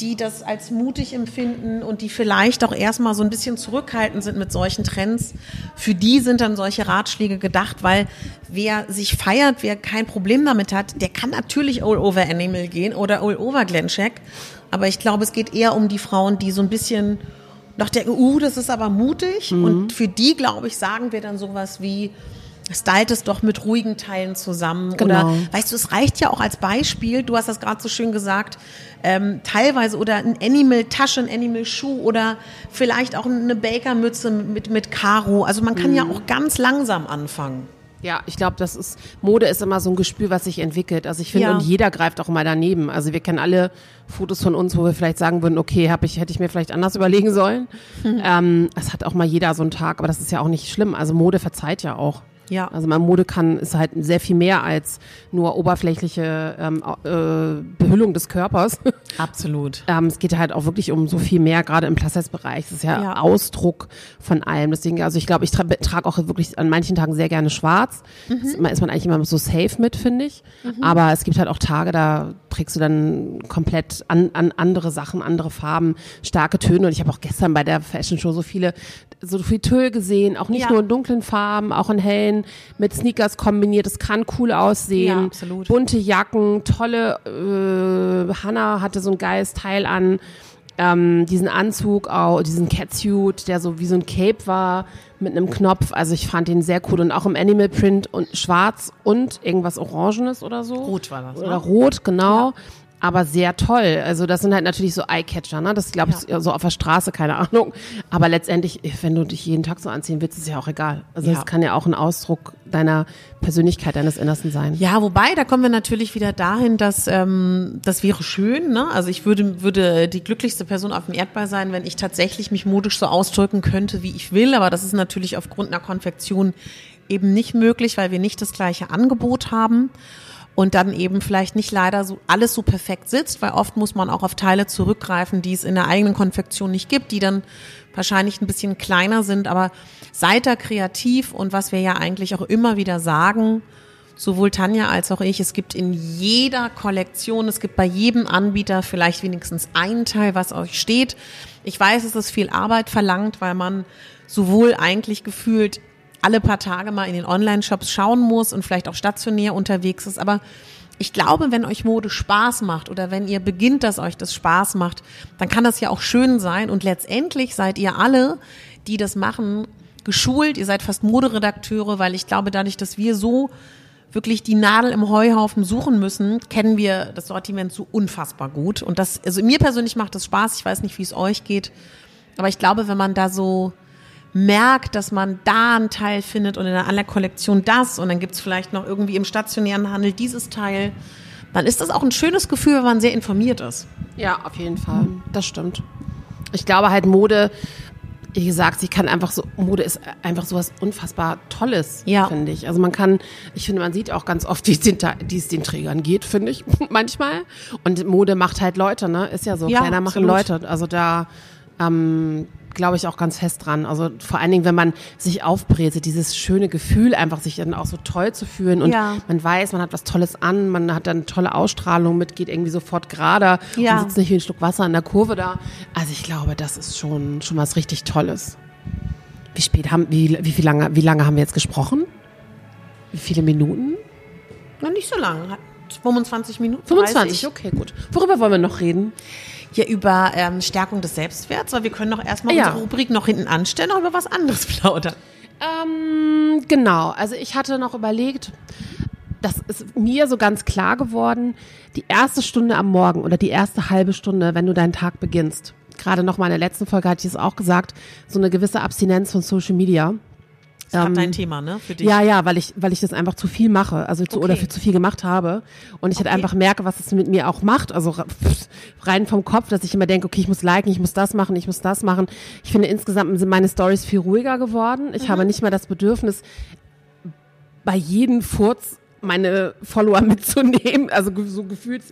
die das als mutig empfinden und die vielleicht auch erstmal so ein bisschen zurückhaltend sind mit solchen Trends. Für die sind dann solche Ratschläge gedacht, weil wer sich feiert, wer kein Problem damit hat, der kann natürlich all over Animal gehen oder all over Glencheck. Aber ich glaube, es geht eher um die Frauen, die so ein bisschen noch denken, uh, das ist aber mutig. Mhm. Und für die, glaube ich, sagen wir dann sowas wie, stylt es doch mit ruhigen Teilen zusammen. Genau. Oder weißt du, es reicht ja auch als Beispiel, du hast das gerade so schön gesagt, ähm, teilweise oder ein Animal-Tasche, ein Animal-Schuh oder vielleicht auch eine Baker-Mütze mit, mit Karo. Also man kann mhm. ja auch ganz langsam anfangen. Ja, ich glaube, das ist Mode ist immer so ein Gespür, was sich entwickelt. Also ich finde, ja. und jeder greift auch mal daneben. Also wir kennen alle Fotos von uns, wo wir vielleicht sagen würden, okay, hab ich, hätte ich mir vielleicht anders überlegen sollen. Mhm. (laughs) Ähm, es hat auch mal jeder so einen Tag, aber das ist ja auch nicht schlimm. Also Mode verzeiht ja auch. Ja. Also man Mode kann ist halt sehr viel mehr als nur oberflächliche ähm, äh, Behüllung des Körpers. (laughs) Absolut. ähm, es geht halt auch wirklich um so viel mehr, gerade im Plus-Size-Bereich. Es ist ja, ja, Ausdruck von allem. Deswegen, also ich glaube, ich tra trage auch wirklich an manchen Tagen sehr gerne schwarz. Mhm. ist man eigentlich immer so safe mit, finde ich. Mhm. Aber es gibt halt auch Tage, da trägst du dann komplett an, an andere Sachen, andere Farben, starke Töne. Und ich habe auch gestern bei der Fashion Show so viele so viel Tüll gesehen, auch nicht ja. nur in dunklen Farben, auch in hellen, mit Sneakers kombiniert. Es kann cool aussehen. Ja, absolut. Bunte Jacken, tolle, äh, Hannah hatte so ein geiles Teil an, ähm, diesen Anzug, auch diesen Catsuit, der so wie so ein Cape war, mit einem Knopf. Also ich fand den sehr cool und auch im Animal Print und schwarz und irgendwas Orangenes oder so. Rot war das. Oder ne? rot, genau. Ja aber sehr toll. Also das sind halt natürlich so Eyecatcher, ne? Das glaube ich ja. so auf der Straße, keine Ahnung. Aber letztendlich, wenn du dich jeden Tag so anziehen willst, ist ja auch egal. Also es ja. kann ja auch ein Ausdruck deiner Persönlichkeit, deines Innersten sein. Ja, wobei, da kommen wir natürlich wieder dahin, dass ähm, das wäre schön. Ne? Also ich würde, würde die glücklichste Person auf dem Erdball sein, wenn ich tatsächlich mich modisch so ausdrücken könnte, wie ich will. Aber das ist natürlich aufgrund einer Konfektion eben nicht möglich, weil wir nicht das gleiche Angebot haben und dann eben vielleicht nicht leider so alles so perfekt sitzt, weil oft muss man auch auf Teile zurückgreifen, die es in der eigenen Konfektion nicht gibt, die dann wahrscheinlich ein bisschen kleiner sind, aber seid da kreativ und was wir ja eigentlich auch immer wieder sagen, sowohl Tanja als auch ich, es gibt in jeder Kollektion, es gibt bei jedem Anbieter vielleicht wenigstens ein Teil, was euch steht. Ich weiß, es ist viel Arbeit verlangt, weil man sowohl eigentlich gefühlt alle paar Tage mal in den Online-Shops schauen muss und vielleicht auch stationär unterwegs ist, aber ich glaube, wenn euch Mode Spaß macht oder wenn ihr beginnt, dass euch das Spaß macht, dann kann das ja auch schön sein und letztendlich seid ihr alle, die das machen, geschult. Ihr seid fast Moderedakteure, weil ich glaube, dadurch, dass wir so wirklich die Nadel im Heuhaufen suchen müssen, kennen wir das Sortiment so unfassbar gut. Und das, also mir persönlich macht das Spaß. Ich weiß nicht, wie es euch geht. Aber ich glaube, wenn man da so merkt, dass man da einen Teil findet und in einer anderen Kollektion das und dann gibt's vielleicht noch irgendwie im stationären Handel dieses Teil, dann ist das auch ein schönes Gefühl, wenn man sehr informiert ist. Ja, auf jeden Fall. Das stimmt. Ich glaube halt Mode, wie gesagt, sie kann einfach so, Mode ist einfach sowas unfassbar Tolles, Ja. finde ich. Also man kann, ich finde, man sieht auch ganz oft, wie es den, es Trägern geht, finde ich, (laughs) manchmal. Und Mode macht halt Leute, ne? Ist ja so, Ja, Kleider machen absolut. Leute. Also da, ähm, glaube ich auch ganz fest dran. Also vor allen Dingen, wenn man sich aufbrezelt, dieses schöne Gefühl, einfach sich dann auch so toll zu fühlen und Ja. man weiß, man hat was Tolles an, man hat dann tolle Ausstrahlung mit, geht irgendwie sofort gerade Ja. und sitzt nicht wie ein Schluck Wasser in der Kurve da. Also ich glaube, das ist schon, schon was richtig Tolles. Wie spät haben, wie, wie viel lange, wie lange haben wir jetzt gesprochen? Wie viele Minuten? Noch nicht so lang. Hat 25 Minuten. 25, 30. okay, gut. Worüber wollen wir noch reden? Ja, über ähm, Stärkung des Selbstwerts, weil wir können doch erstmal Ja. unsere Rubrik noch hinten anstellen und über was anderes (laughs) plaudern. Ähm, genau, also ich hatte noch überlegt, das ist mir so ganz klar geworden, die erste Stunde am Morgen oder die erste halbe Stunde, wenn du deinen Tag beginnst. Gerade noch mal in der letzten Folge hatte ich es auch gesagt, so eine gewisse Abstinenz von Social Media. Das ist dein Thema, ne? Für dich. Ja, ja, weil ich, weil ich das einfach zu viel mache, also zu, Okay. oder für zu viel gemacht habe. Und ich halt einfach merke, was es mit mir auch macht. Also rein vom Kopf, dass ich immer denke, okay, ich muss liken, ich muss das machen, ich muss das machen. Ich finde insgesamt sind meine Stories viel ruhiger geworden. Ich habe nicht mehr das Bedürfnis, bei jedem Furz meine Follower (laughs) mitzunehmen, also so gefühlt.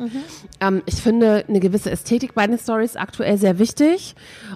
Ähm, ich finde eine gewisse Ästhetik bei den Stories aktuell sehr wichtig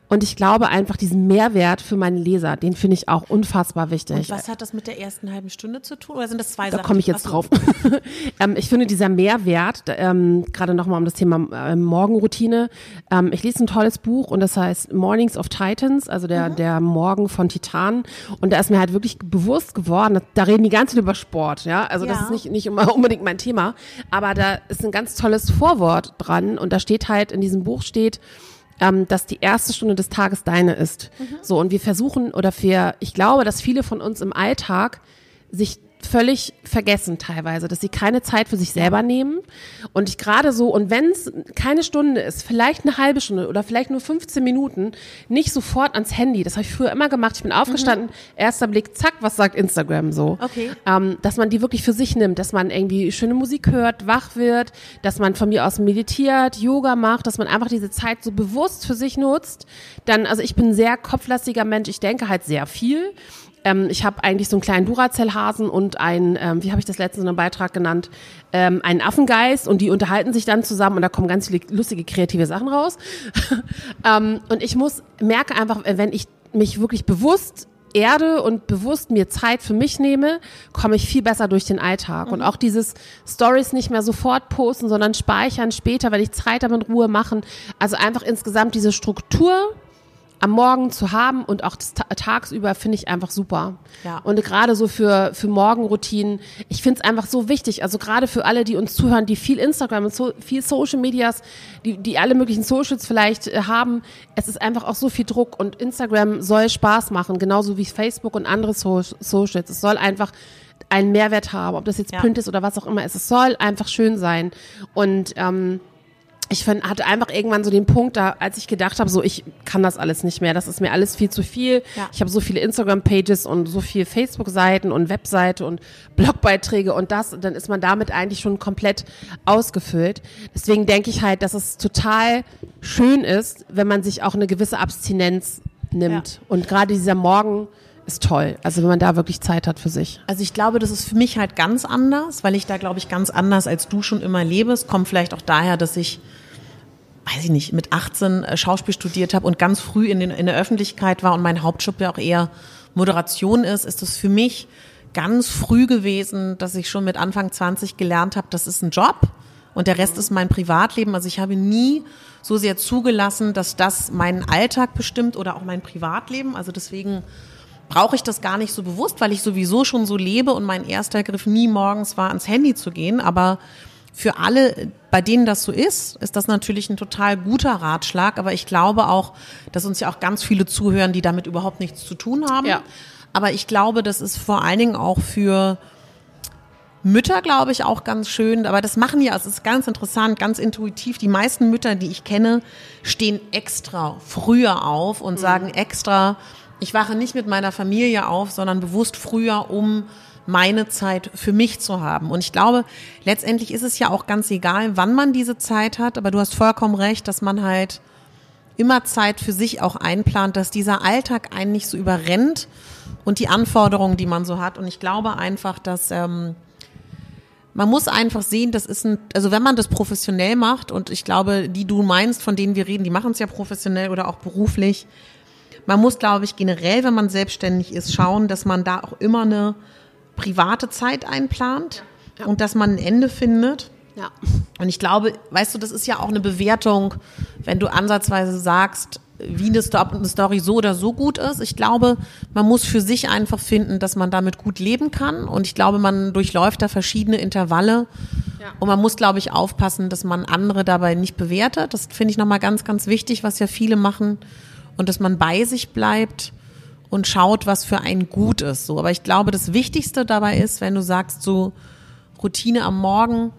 und ich glaube einfach diesen Mehrwert für meine Leser, den finde ich auch unfassbar wichtig. Und was hat das mit der ersten halben Stunde zu tun? Oder sind das zwei Da Sachen? komme ich jetzt drauf. (laughs) ähm, ich finde dieser Mehrwert, da, ähm, gerade nochmal um das Thema ähm, Morgenroutine. Ähm, ich lese ein tolles Buch und das heißt Mornings of Titans, also der, Mhm. der Morgen von Titanen. Und da ist mir halt wirklich bewusst geworden, da, da reden die ganz viel über Sport, ja. Also das Ja. ist nicht, nicht immer (laughs) unbedingt mein Thema. Aber da ist ein ganz tolles Vorwort dran und da steht halt, in diesem Buch steht, ähm, dass die erste Stunde des Tages deine ist. So, und wir versuchen, oder wir, ich glaube, dass viele von uns im Alltag sich völlig vergessen teilweise, dass sie keine Zeit für sich selber nehmen. Und ich gerade so, und wenn es keine Stunde ist, vielleicht eine halbe Stunde oder vielleicht nur 15 Minuten, nicht sofort ans Handy. Das habe ich früher immer gemacht. Ich bin aufgestanden, erster Blick, zack, was sagt Instagram so? Okay. ähm, dass man die wirklich für sich nimmt, dass man irgendwie schöne Musik hört, wach wird, dass man von mir aus meditiert, Yoga macht, dass man einfach diese Zeit so bewusst für sich nutzt. Dann, also ich bin ein sehr kopflastiger Mensch, ich denke halt sehr viel. Ähm, ich habe eigentlich so einen kleinen Duracell-Hasen und einen, ähm, wie habe ich das letztens in einem Beitrag genannt, ähm, einen Affengeist und die unterhalten sich dann zusammen und da kommen ganz viele lustige, kreative Sachen raus. (laughs) ähm, und ich muss, merke einfach, äh, wenn ich mich wirklich bewusst erde und bewusst mir Zeit für mich nehme, komme ich viel besser durch den Alltag. Und auch dieses Stories nicht mehr sofort posten, sondern speichern später, wenn ich Zeit habe in Ruhe machen. Also einfach insgesamt diese Struktur am Morgen zu haben und auch tagsüber finde ich einfach super. Ja. Und gerade so für, für Morgenroutinen, ich finde es einfach so wichtig, also gerade für alle, die uns zuhören, die viel Instagram und so, viel Social Medias, die, die alle möglichen Socials vielleicht äh, haben, es ist einfach auch so viel Druck und Instagram soll Spaß machen, genauso wie Facebook und andere so Socials. Es soll einfach einen Mehrwert haben, ob das jetzt Ja. Print ist oder was auch immer ist. Es soll einfach schön sein. Und ähm, ich find, hatte einfach irgendwann so den Punkt, da, als ich gedacht habe, so ich kann das alles nicht mehr, das ist mir alles viel zu viel. Ja. Ich habe so viele Instagram-Pages und so viel Facebook-Seiten und Webseite und Blogbeiträge und das, dann ist man damit eigentlich schon komplett ausgefüllt. Deswegen denke ich halt, dass es total schön ist, wenn man sich auch eine gewisse Abstinenz nimmt. Ja. Und gerade dieser Morgen ist toll. Also wenn man da wirklich Zeit hat für sich. Also ich glaube, das ist für mich halt ganz anders, weil ich da, glaube ich, ganz anders als du schon immer lebe. Es kommt vielleicht auch daher, dass ich, weiß ich nicht, mit 18 äh, Schauspiel studiert habe und ganz früh in, den, in der Öffentlichkeit war und mein Hauptjob ja auch eher Moderation ist, ist das für mich ganz früh gewesen, dass ich schon mit Anfang 20 gelernt habe, das ist ein Job und der Rest ist mein Privatleben. Also ich habe nie so sehr zugelassen, dass das meinen Alltag bestimmt oder auch mein Privatleben. Also deswegen brauche ich das gar nicht so bewusst, weil ich sowieso schon so lebe und mein erster Griff nie morgens war, ans Handy zu gehen. Aber für alle, bei denen das so ist, ist das natürlich ein total guter Ratschlag. Aber ich glaube auch, dass uns ja auch ganz viele zuhören, die damit überhaupt nichts zu tun haben. Ja. Aber ich glaube, das ist vor allen Dingen auch für Mütter, glaube ich, auch ganz schön. Aber das machen ja, es ist ganz interessant, ganz intuitiv. Die meisten Mütter, die ich kenne, stehen extra früher auf und sagen extra, ich wache nicht mit meiner Familie auf, sondern bewusst früher, um meine Zeit für mich zu haben. Und ich glaube, letztendlich ist es ja auch ganz egal, wann man diese Zeit hat, aber du hast vollkommen recht, dass man halt immer Zeit für sich auch einplant, dass dieser Alltag einen nicht so überrennt und die Anforderungen, die man so hat. Und ich glaube einfach, dass ähm, man muss einfach sehen, das ist ein, also wenn man das professionell macht, und ich glaube, die du meinst, von denen wir reden, die machen es ja professionell oder auch beruflich. Man muss, glaube ich, generell, wenn man selbstständig ist, schauen, dass man da auch immer eine private Zeit einplant Ja. und dass man ein Ende findet. Ja. Und ich glaube, weißt du, das ist ja auch eine Bewertung, wenn du ansatzweise sagst, wie eine, eine Story so oder so gut ist. Ich glaube, man muss für sich einfach finden, dass man damit gut leben kann. Und ich glaube, man durchläuft da verschiedene Intervalle. Ja. Und man muss, glaube ich, aufpassen, dass man andere dabei nicht bewertet. Das finde ich nochmal ganz, ganz wichtig, was ja viele machen. Und dass man bei sich bleibt und schaut, was für einen gut ist. So, aber ich glaube, das Wichtigste dabei ist, wenn du sagst, so Routine am Morgen,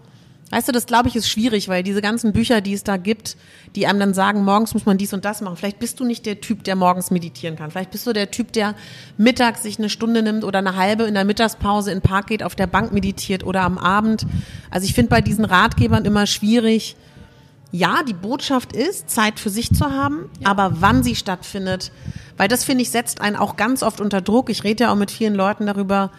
Weißt du, das glaube ich ist schwierig, weil diese ganzen Bücher, die es da gibt, die einem dann sagen, morgens muss man dies und das machen. Vielleicht bist du nicht der Typ, der morgens meditieren kann. Vielleicht bist du der Typ, der mittags sich eine Stunde nimmt oder eine halbe in der Mittagspause in den Park geht, auf der Bank meditiert oder am Abend. Also ich finde bei diesen Ratgebern immer schwierig. Ja, die Botschaft ist, Zeit für sich zu haben, aber wann sie stattfindet, weil das finde ich setzt einen auch ganz oft unter Druck. Ich rede ja auch mit vielen Leuten darüber,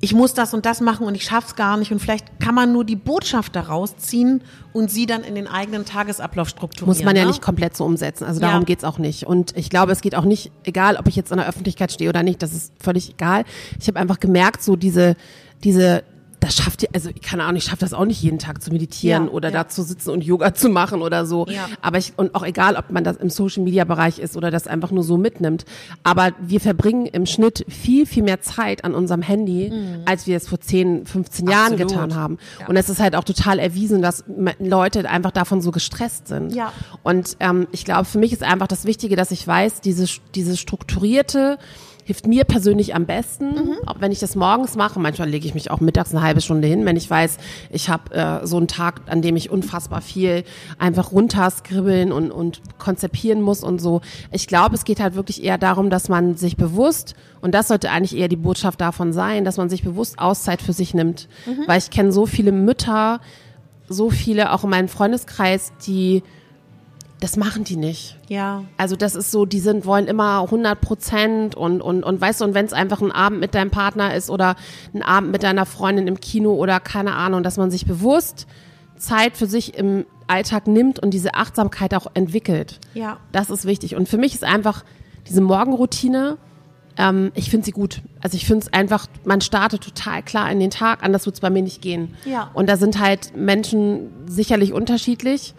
ich muss das und das machen und ich schaff's gar nicht und vielleicht kann man nur die Botschaft daraus ziehen und sie dann in den eigenen Tagesablauf strukturieren. Muss man ja ne? nicht komplett so umsetzen. Also darum Ja. geht's auch nicht. Und ich glaube, es geht auch nicht, egal ob ich jetzt in der Öffentlichkeit stehe oder nicht, das ist völlig egal. Ich habe einfach gemerkt, so diese, diese, das schafft ihr, also keine Ahnung, ich schaffe das auch nicht jeden Tag zu meditieren Ja, oder ja. da zu sitzen und Yoga zu machen oder so. Ja. Aber ich, und auch egal, ob man das im Social Media Bereich ist oder das einfach nur so mitnimmt. Aber wir verbringen im Schnitt viel, viel mehr Zeit an unserem Handy, als wir es vor 10, 15 Jahren Mhm. Absolut. getan haben. Ja. Und es ist halt auch total erwiesen, dass me- Leute einfach davon so gestresst sind. Ja. Und ähm, ich glaube, für mich ist einfach das Wichtige, dass ich weiß, diese, diese strukturierte hilft mir persönlich am besten, Mhm. auch wenn ich das morgens mache. Manchmal lege ich mich auch mittags eine halbe Stunde hin, wenn ich weiß, ich habe äh, so einen Tag, an dem ich unfassbar viel einfach runterskribbeln und, und konzipieren muss und so. Ich glaube, es geht halt wirklich eher darum, dass man sich bewusst, und das sollte eigentlich eher die Botschaft davon sein, dass man sich bewusst Auszeit für sich nimmt. Mhm. Weil ich kenne so viele Mütter, so viele auch in meinem Freundeskreis, die das machen die nicht. Ja. Also das ist so, die sind, wollen immer 100 Prozent und, und, und weißt du, und wenn es einfach ein Abend mit deinem Partner ist oder ein Abend mit deiner Freundin im Kino oder keine Ahnung, dass man sich bewusst Zeit für sich im Alltag nimmt und diese Achtsamkeit auch entwickelt. Ja. Das ist wichtig. Und für mich ist einfach diese Morgenroutine, ähm, ich finde sie gut. Also ich finde es einfach, man startet total klar in den Tag, anders wird es bei mir nicht gehen. Ja. Und da sind halt Menschen sicherlich unterschiedlich.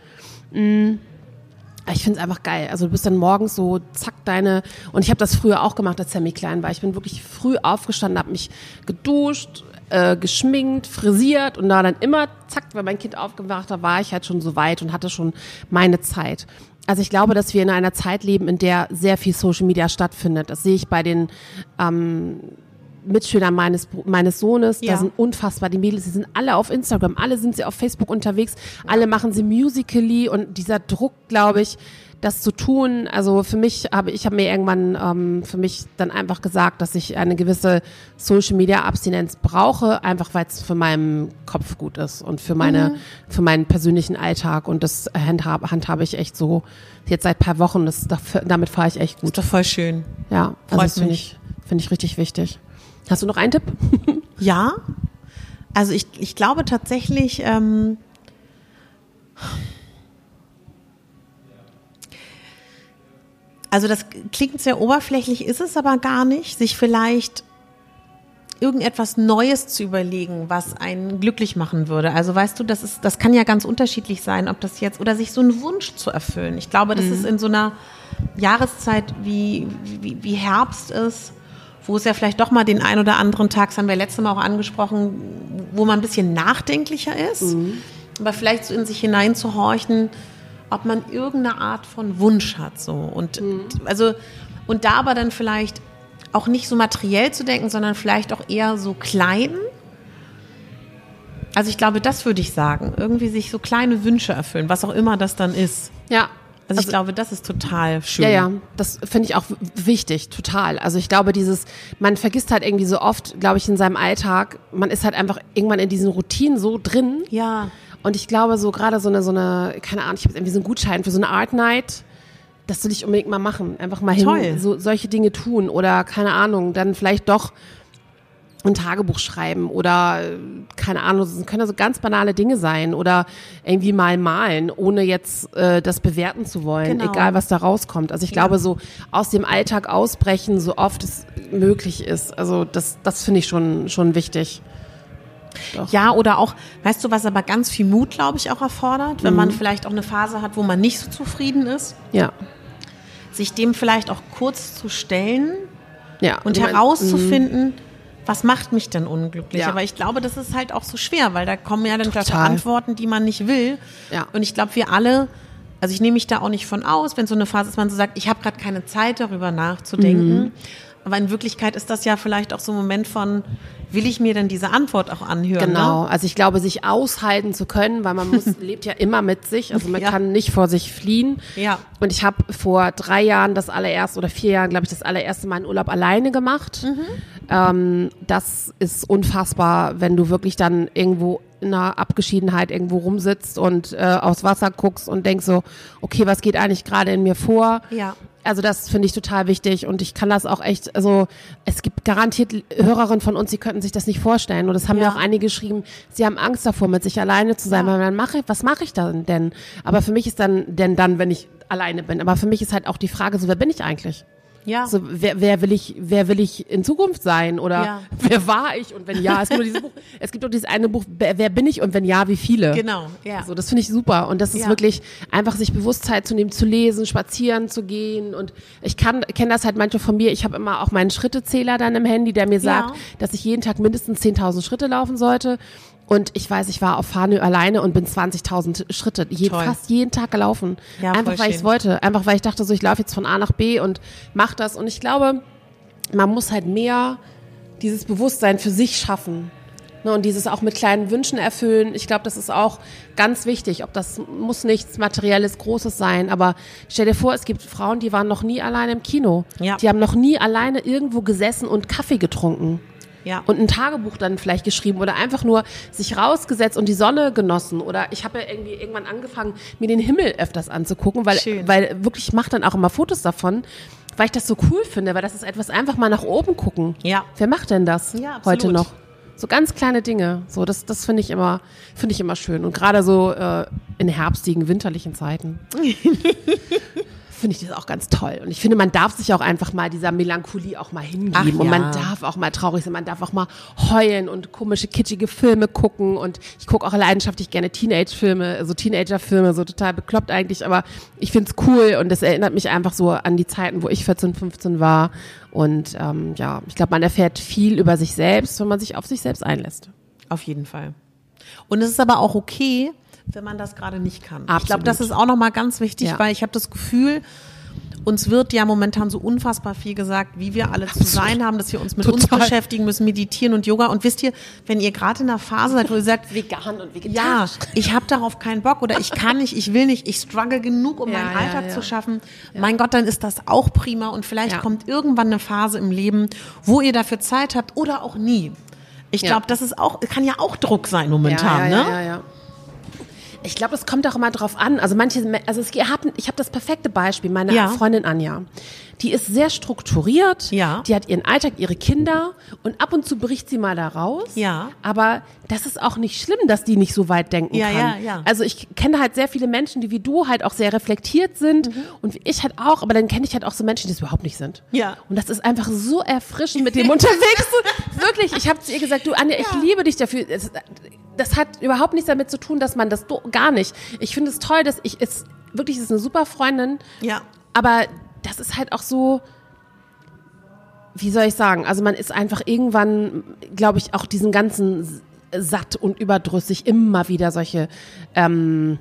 Ich finde es einfach geil. Also du bist dann morgens so, zack, deine. Und ich habe das früher auch gemacht, als Sammy klein war. Ich bin wirklich früh aufgestanden, habe mich geduscht, äh, geschminkt, frisiert und da dann immer, zack, wenn mein Kind aufgewacht war, war ich halt schon so weit und hatte schon meine Zeit. Also ich glaube, dass wir in einer Zeit leben, in der sehr viel Social Media stattfindet. Das sehe ich bei den ähm, Mitschülern meines, meines Sohnes, Ja. da sind unfassbar die Mädels, die sind alle auf Instagram, alle sind sie auf Facebook unterwegs, alle machen sie musically und dieser Druck, glaube ich, das zu tun, also für mich habe ich habe mir irgendwann ähm, für mich dann einfach gesagt, dass ich eine gewisse Social Media Abstinenz brauche, einfach weil es für meinen Kopf gut ist und für meine für meinen persönlichen Alltag und das handhabe, handhabe ich echt so jetzt seit paar Wochen, das dafür, damit fahre ich echt gut. Ist doch voll schön. Ja, also Freut das finde ich finde ich richtig wichtig. Hast du noch einen Tipp? (laughs) Ja. Also ich, ich glaube tatsächlich, ähm, also das klingt sehr oberflächlich, ist es aber gar nicht, sich vielleicht irgendetwas Neues zu überlegen, was einen glücklich machen würde. Also weißt du, das ist, das kann ja ganz unterschiedlich sein, ob das jetzt oder sich so einen Wunsch zu erfüllen. Ich glaube, das ist in so einer Jahreszeit wie, wie, wie Herbst ist, wo es ja vielleicht doch mal den ein oder anderen Tag, das haben wir letztes Mal auch angesprochen, wo man ein bisschen nachdenklicher ist, aber vielleicht so in sich hineinzuhorchen, ob man irgendeine Art von Wunsch hat, so und also und da aber dann vielleicht auch nicht so materiell zu denken, sondern vielleicht auch eher so klein. Also ich glaube, das würde ich sagen. Irgendwie sich so kleine Wünsche erfüllen, was auch immer das dann ist. Ja. Also, ich glaube, das ist total schön. Ja, ja, das finde ich auch wichtig, total. Also ich glaube, dieses, man vergisst halt irgendwie so oft, glaube ich, in seinem Alltag, man ist halt einfach irgendwann in diesen Routinen so drin. Ja. Und ich glaube, so gerade so eine, so eine, keine Ahnung, ich habe irgendwie so einen Gutschein für so eine Art Night. Das will ich unbedingt mal machen. Einfach mal hin, Toll. so solche Dinge tun oder keine Ahnung, dann vielleicht doch ein Tagebuch schreiben oder äh, keine Ahnung, es können ja so ganz banale Dinge sein oder irgendwie mal malen, ohne jetzt äh, das bewerten zu wollen, Genau. egal was da rauskommt. Also ich glaube, so aus dem Alltag ausbrechen, so oft es möglich ist. Also das, das finde ich schon, schon wichtig. Ja, oder auch, weißt du, was aber ganz viel Mut, glaube ich, auch erfordert, wenn man vielleicht auch eine Phase hat, wo man nicht so zufrieden ist, Ja. sich dem vielleicht auch kurz zu stellen Ja. und Ich mein, herauszufinden, was macht mich denn unglücklich? Ja. Aber ich glaube, das ist halt auch so schwer, weil da kommen ja dann Total. Antworten, die man nicht will. Ja. Und ich glaube, wir alle, also ich nehme mich da auch nicht von aus, wenn so eine Phase ist, man so sagt, ich habe gerade keine Zeit darüber nachzudenken. Mhm. Aber in Wirklichkeit ist das ja vielleicht auch so ein Moment von, will ich mir denn diese Antwort auch anhören? Genau, Ne? also ich glaube, sich aushalten zu können, weil man muss, (laughs) lebt ja immer mit sich, also man Ja. kann nicht vor sich fliehen. Ja. Und ich habe vor drei Jahren das allererste oder vier Jahren, glaube ich, das allererste Mal einen Urlaub alleine gemacht. Mhm. Ähm, das ist unfassbar, wenn du wirklich dann irgendwo in einer Abgeschiedenheit irgendwo rumsitzt und äh, aufs Wasser guckst und denkst so, okay, was geht eigentlich gerade in mir vor? Ja. Also das finde ich total wichtig und ich kann das auch echt, also es gibt garantiert Hörerinnen von uns, die könnten sich das nicht vorstellen. Und das haben Ja. mir auch einige geschrieben, sie haben Angst davor, mit sich alleine zu sein, weil dann mache ich, was mache ich dann denn? Aber für mich ist dann, denn dann, wenn ich alleine bin. Aber für mich ist halt auch die Frage, so wer bin ich eigentlich? Ja. So, wer, wer will ich, wer will ich in Zukunft sein? Oder Ja. wer war ich? Und wenn ja, es gibt nur dieses Buch, (laughs) es gibt doch dieses eine Buch, wer, wer bin ich und wenn ja, wie viele? Genau, ja. So, das finde ich super. Und das ist Ja. wirklich einfach sich Bewusstheit zu nehmen, zu lesen, spazieren zu gehen. Und ich kann, kenne das halt manchmal von mir. Ich habe immer auch meinen Schrittezähler dann im Handy, der mir sagt, Ja. dass ich jeden Tag mindestens 10.000 Schritte laufen sollte. Und ich weiß, ich war auf Farnö alleine und bin 20.000 Schritte je, fast jeden Tag gelaufen. Ja, einfach weil ich es wollte. Einfach weil ich dachte, so ich laufe jetzt von A nach B und mach das. Und ich glaube, man muss halt mehr dieses Bewusstsein für sich schaffen. Ne, und dieses auch mit kleinen Wünschen erfüllen. Ich glaube, das ist auch ganz wichtig. Ob das muss nichts Materielles, Großes sein. Aber stell dir vor, es gibt Frauen, die waren noch nie alleine im Kino. Ja. Die haben noch nie alleine irgendwo gesessen und Kaffee getrunken. Ja. Und ein Tagebuch dann vielleicht geschrieben oder einfach nur sich rausgesetzt und die Sonne genossen. Oder ich habe ja irgendwie irgendwann angefangen, mir den Himmel öfters anzugucken, weil, Schön. weil wirklich, ich mache dann auch immer Fotos davon, weil ich das so cool finde, weil das ist etwas einfach mal nach oben gucken. Ja. Wer macht denn das Ja, heute noch? So ganz kleine Dinge. So, das, das finde ich immer, finde ich immer schön. Und gerade so äh, in herbstigen, winterlichen Zeiten. (laughs) finde ich das auch ganz toll. Und ich finde, man darf sich auch einfach mal dieser Melancholie auch mal hingeben. Ach Und man ja. darf auch mal traurig sein, man darf auch mal heulen und komische, kitschige Filme gucken. Und ich gucke auch leidenschaftlich gerne Teenage-Filme, so Teenager-Filme, so total bekloppt eigentlich. Aber ich finde es cool und das erinnert mich einfach so an die Zeiten, wo ich 14, 15 war. Und ähm, ja, ich glaube, man erfährt viel über sich selbst, wenn man sich auf sich selbst einlässt. Auf jeden Fall. Und es ist aber auch okay, wenn man das gerade nicht kann. Ich glaube, Absolut. das ist auch nochmal ganz wichtig, Ja. weil ich habe das Gefühl, uns wird ja momentan so unfassbar viel gesagt, wie wir alle zu sein haben, dass wir uns mit uns Total. beschäftigen müssen, meditieren und Yoga. Und wisst ihr, wenn ihr gerade in einer Phase seid, wo ihr sagt, Vegan und ja, ich habe darauf keinen Bock oder ich kann nicht, ich will nicht, ich struggle genug, um Ja, meinen ja, Alltag ja. zu schaffen. Mein Gott, dann ist das auch prima und vielleicht kommt irgendwann eine Phase im Leben, wo ihr dafür Zeit habt oder auch nie. Ich glaube, das ist auch, kann ja auch Druck sein momentan, ja, ja, ne? Ja, ja. Ich glaube, es kommt auch immer drauf an. Also manche, also es, ihr habt, ich habe das perfekte Beispiel, meine Ja. Freundin Anja. Die ist sehr strukturiert. Ja. Die hat ihren Alltag, ihre Kinder und ab und zu bricht sie mal da raus. Ja. Aber das ist auch nicht schlimm, dass die nicht so weit denken Ja, kann. ja, ja. Also ich kenne halt sehr viele Menschen, die wie du halt auch sehr reflektiert sind Mhm. und wie ich halt auch, aber dann kenne ich halt auch so Menschen, die es überhaupt nicht sind. Ja. Und das ist einfach so erfrischend mit dem (laughs) unterwegs. (laughs) Wirklich, ich habe zu ihr gesagt, du Anja, ich liebe dich dafür. Es, das hat überhaupt nichts damit zu tun, dass man das gar nicht. Ich finde es toll, dass ich es wirklich, ist eine super Freundin, Ja. aber das ist halt auch so, wie soll ich sagen? Also man ist einfach irgendwann, glaube ich, auch diesen ganzen satt und überdrüssig immer wieder solche ähm,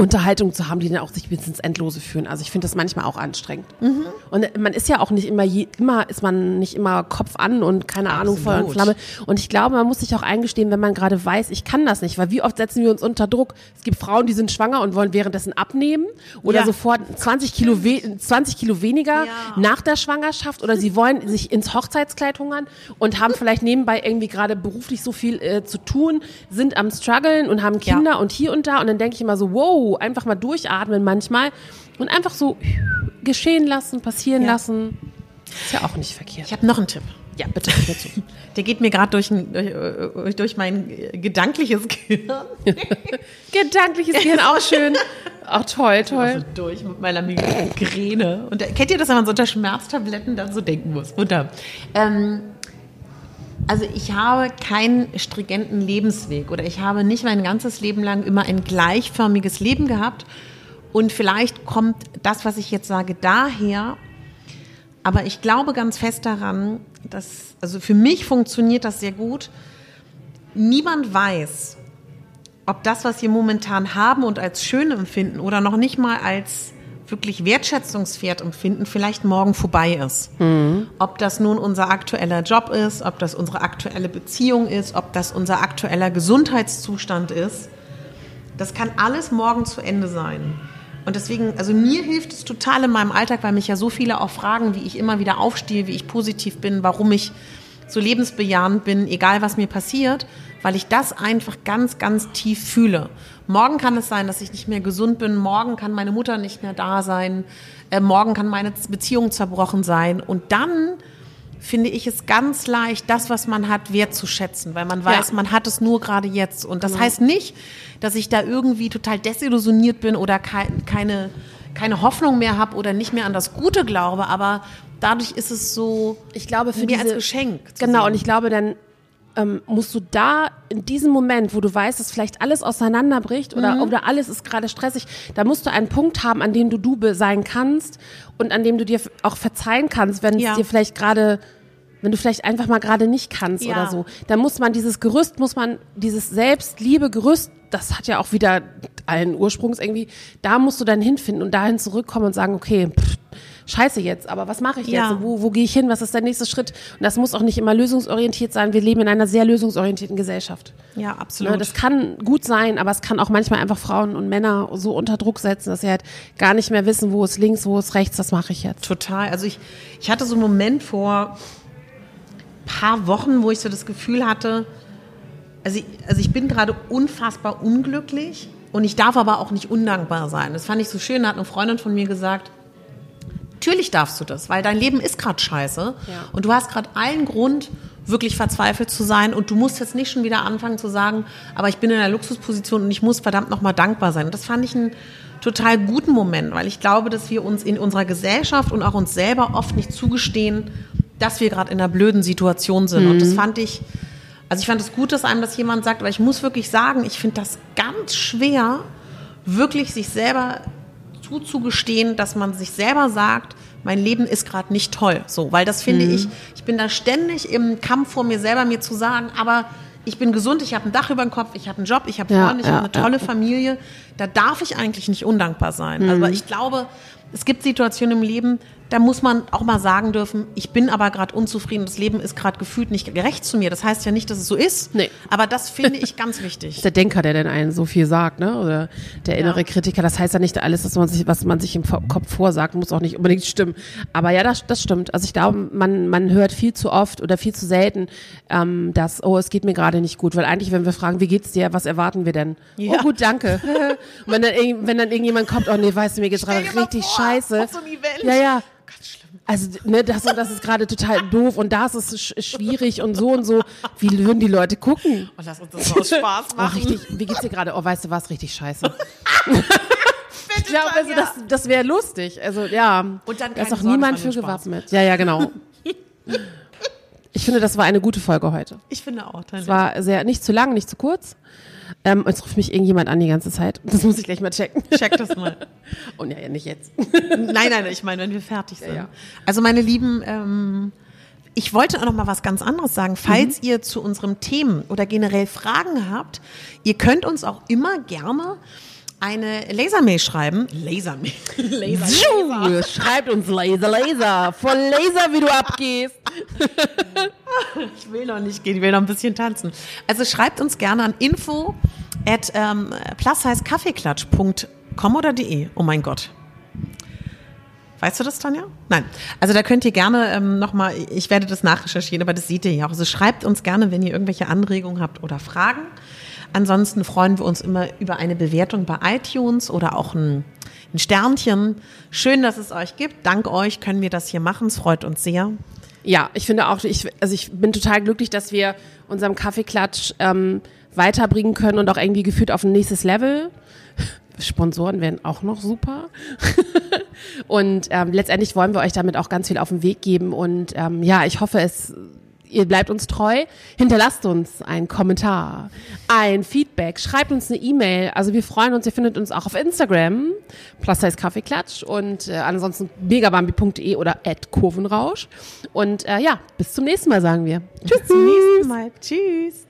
Unterhaltungen zu haben, die dann auch sich bis ins Endlose führen. Also ich finde das manchmal auch anstrengend. Mhm. Und man ist ja auch nicht immer, je, immer ist man nicht immer Kopf an und keine Ahnung, Feuer und. Flamme. Und ich glaube, man muss sich auch eingestehen, wenn man gerade weiß, ich kann das nicht, weil wie oft setzen wir uns unter Druck? Es gibt Frauen, die sind schwanger und wollen währenddessen abnehmen oder Ja. sofort 20 Kilo, we 20 Kilo weniger Ja. nach der Schwangerschaft oder sie wollen sich ins Hochzeitskleid hungern und haben vielleicht nebenbei irgendwie gerade beruflich so viel äh, zu tun, sind am struggeln und haben Kinder und hier und da und dann denke ich immer so, wow, einfach mal durchatmen manchmal und einfach so geschehen lassen, passieren Ja. lassen. Ist ja auch nicht verkehrt. Ich habe noch einen Tipp. Ja, bitte, bitte. (laughs) Der geht mir gerade durch, durch, äh, durch mein äh, gedankliches Gehirn. (laughs) Gedankliches Gehirn auch schön. Auch toll, toll. Also durch mit meiner Migräne. Und da, kennt ihr das, wenn man so unter Schmerztabletten dann so denken muss? Unter. Ähm, also ich habe keinen stringenten Lebensweg oder ich habe nicht mein ganzes Leben lang immer ein gleichförmiges Leben gehabt. Und vielleicht kommt das, was ich jetzt sage, daher. Aber ich glaube ganz fest daran, dass, also für mich funktioniert das sehr gut. Niemand weiß, ob das, was wir momentan haben und als schön empfinden oder noch nicht mal als wirklich wertschätzungswert empfinden, vielleicht morgen vorbei ist. Ob das nun unser aktueller Job ist, ob das unsere aktuelle Beziehung ist, ob das unser aktueller Gesundheitszustand ist, das kann alles morgen zu Ende sein. Und deswegen, also mir hilft es total in meinem Alltag, weil mich ja so viele auch fragen, wie ich immer wieder aufstehe, wie ich positiv bin, warum ich so lebensbejahend bin, egal was mir passiert, weil ich das einfach ganz, ganz tief fühle. Morgen kann es sein, dass ich nicht mehr gesund bin, morgen kann meine Mutter nicht mehr da sein, äh, morgen kann meine Beziehung zerbrochen sein und dann finde ich es ganz leicht, das, was man hat, wertzuschätzen, weil man weiß, Ja. man hat es nur gerade jetzt. Und das heißt nicht, dass ich da irgendwie total desillusioniert bin oder kei- keine, keine Hoffnung mehr habe oder nicht mehr an das Gute glaube, aber dadurch ist es so Ich glaube, für mir diese, als Geschenk. Genau, sehen. und ich glaube, dann ähm, musst du da in diesem Moment, wo du weißt, dass vielleicht alles auseinanderbricht oder, Mhm. oder alles ist gerade stressig, da musst du einen Punkt haben, an dem du du sein kannst und an dem du dir auch verzeihen kannst, wenn Ja. es dir vielleicht gerade wenn du vielleicht einfach mal gerade nicht kannst Ja. oder so, dann muss man dieses Gerüst, muss man dieses Selbstliebe-Gerüst, das hat ja auch wieder allen Ursprungs irgendwie, da musst du dann hinfinden und dahin zurückkommen und sagen, okay, pff, scheiße jetzt, aber was mache ich jetzt? Ja. Und Wo, wo gehe ich hin? Was ist der nächste Schritt? Und das muss auch nicht immer lösungsorientiert sein. Wir leben in einer sehr lösungsorientierten Gesellschaft. ja, absolut. Ne, das kann gut sein, aber es kann auch manchmal einfach Frauen und Männer so unter Druck setzen, dass sie halt gar nicht mehr wissen, wo ist links, wo ist rechts, was mache ich jetzt. Total. Also ich, ich hatte so einen Moment vor paar Wochen, wo ich so das Gefühl hatte, also ich, also ich bin gerade unfassbar unglücklich und ich darf aber auch nicht undankbar sein. Das fand ich so schön, da hat eine Freundin von mir gesagt, natürlich darfst du das, weil dein Leben ist gerade scheiße Ja. und du hast gerade allen Grund, wirklich verzweifelt zu sein und du musst jetzt nicht schon wieder anfangen zu sagen, aber ich bin in einer Luxusposition und ich muss verdammt nochmal dankbar sein. Und das fand ich einen total guten Moment, weil ich glaube, dass wir uns in unserer Gesellschaft und auch uns selber oft nicht zugestehen, dass wir gerade in einer blöden Situation sind. Und das fand ich, also ich fand es gut, dass einem das jemand sagt, aber ich muss wirklich sagen, ich finde das ganz schwer, wirklich sich selber zuzugestehen, dass man sich selber sagt, mein Leben ist gerade nicht toll. So, weil das finde ich, ich bin da ständig im Kampf vor mir selber, mir zu sagen, aber ich bin gesund, ich habe ein Dach über dem Kopf, ich habe einen Job, ich habe Ja, Freunde, ich ja, habe eine ja. tolle Familie. Da darf ich eigentlich nicht undankbar sein. Also ich glaube, es gibt Situationen im Leben, da muss man auch mal sagen dürfen, ich bin aber gerade unzufrieden, das Leben ist gerade gefühlt nicht gerecht zu mir. Das heißt ja nicht, dass es so ist, Nee. aber das finde ich ganz wichtig. (laughs) der Denker, der denn einen so viel sagt, ne? Oder der innere Ja. Kritiker. Das heißt ja nicht alles, was man sich, was man sich im Kopf vorsagt, muss auch nicht unbedingt stimmen. Aber ja, das, das stimmt. Also ich glaube, man, man hört viel zu oft oder viel zu selten, ähm, dass, oh, es geht mir gerade nicht gut. Weil eigentlich, wenn wir fragen, wie geht's dir, was erwarten wir denn? Ja. Oh, gut, danke. Und (laughs) wenn dann, wenn dann irgendjemand kommt, oh nee, weißt du, mir geht's gerade richtig scheiße. Ja, ja. Ganz schlimm. Also, ne, das und das ist gerade total doof und das ist sch schwierig und so und so. Wie würden die Leute gucken? Und lass uns das aus Spaß Oh, machen. richtig, wie geht's dir gerade? Oh, weißt du was? Richtig scheiße. ich glaube, also das, das wäre lustig. Also, ja. Und dann da ist auch niemand für gewappnet. Ja, ja, genau. Ich finde, das war eine gute Folge heute. ich finde auch. Es war sehr, nicht zu lang, nicht zu kurz. Ähm, jetzt ruft mich irgendjemand an die ganze Zeit. Das muss ich gleich mal checken. Check das mal. Und ja, ja, nicht jetzt. (laughs) Nein, nein, ich meine, wenn wir fertig sind. ja. Also meine Lieben, ähm, ich wollte auch noch mal was ganz anderes sagen. Falls ihr zu unserem Themen oder generell Fragen habt, ihr könnt uns auch immer gerne eine Lasermail schreiben. Lasermail. (laughs) Laser. Tschu, Schreibt uns Laser, Laser. Voll Laser, wie du abgehst. (laughs) Ich will noch nicht gehen, ich will noch ein bisschen tanzen. Also schreibt uns gerne an info at ähm, plus-kaffeeklatsch.com oder de. Oh mein Gott. Weißt du das, Tanja? Nein. Also da könnt ihr gerne ähm, nochmal, ich werde das nachrecherchieren, aber das seht ihr ja auch. Also schreibt uns gerne, wenn ihr irgendwelche Anregungen habt oder Fragen. Ansonsten freuen wir uns immer über eine Bewertung bei iTunes oder auch ein, ein Sternchen. Schön, dass es euch gibt. Dank euch können wir das hier machen. Es freut uns sehr. Ja, ich finde auch, ich, also ich bin total glücklich, dass wir unserem Kaffeeklatsch ähm, weiterbringen können und auch irgendwie geführt auf ein nächstes Level. (laughs) Sponsoren wären auch noch super. (laughs) und ähm, letztendlich wollen wir euch damit auch ganz viel auf den Weg geben. Und ähm, ja, ich hoffe, es, ihr bleibt uns treu. Hinterlasst uns einen Kommentar, ein Feedback, schreibt uns eine E-Mail. Also wir freuen uns, ihr findet uns auch auf Instagram, plus heißt Kaffeeklatsch und äh, ansonsten megabambi.de oder at Kurvenrausch. Und äh, ja, bis zum nächsten Mal sagen wir. Tschüss. Bis zum nächsten Mal. Tschüss.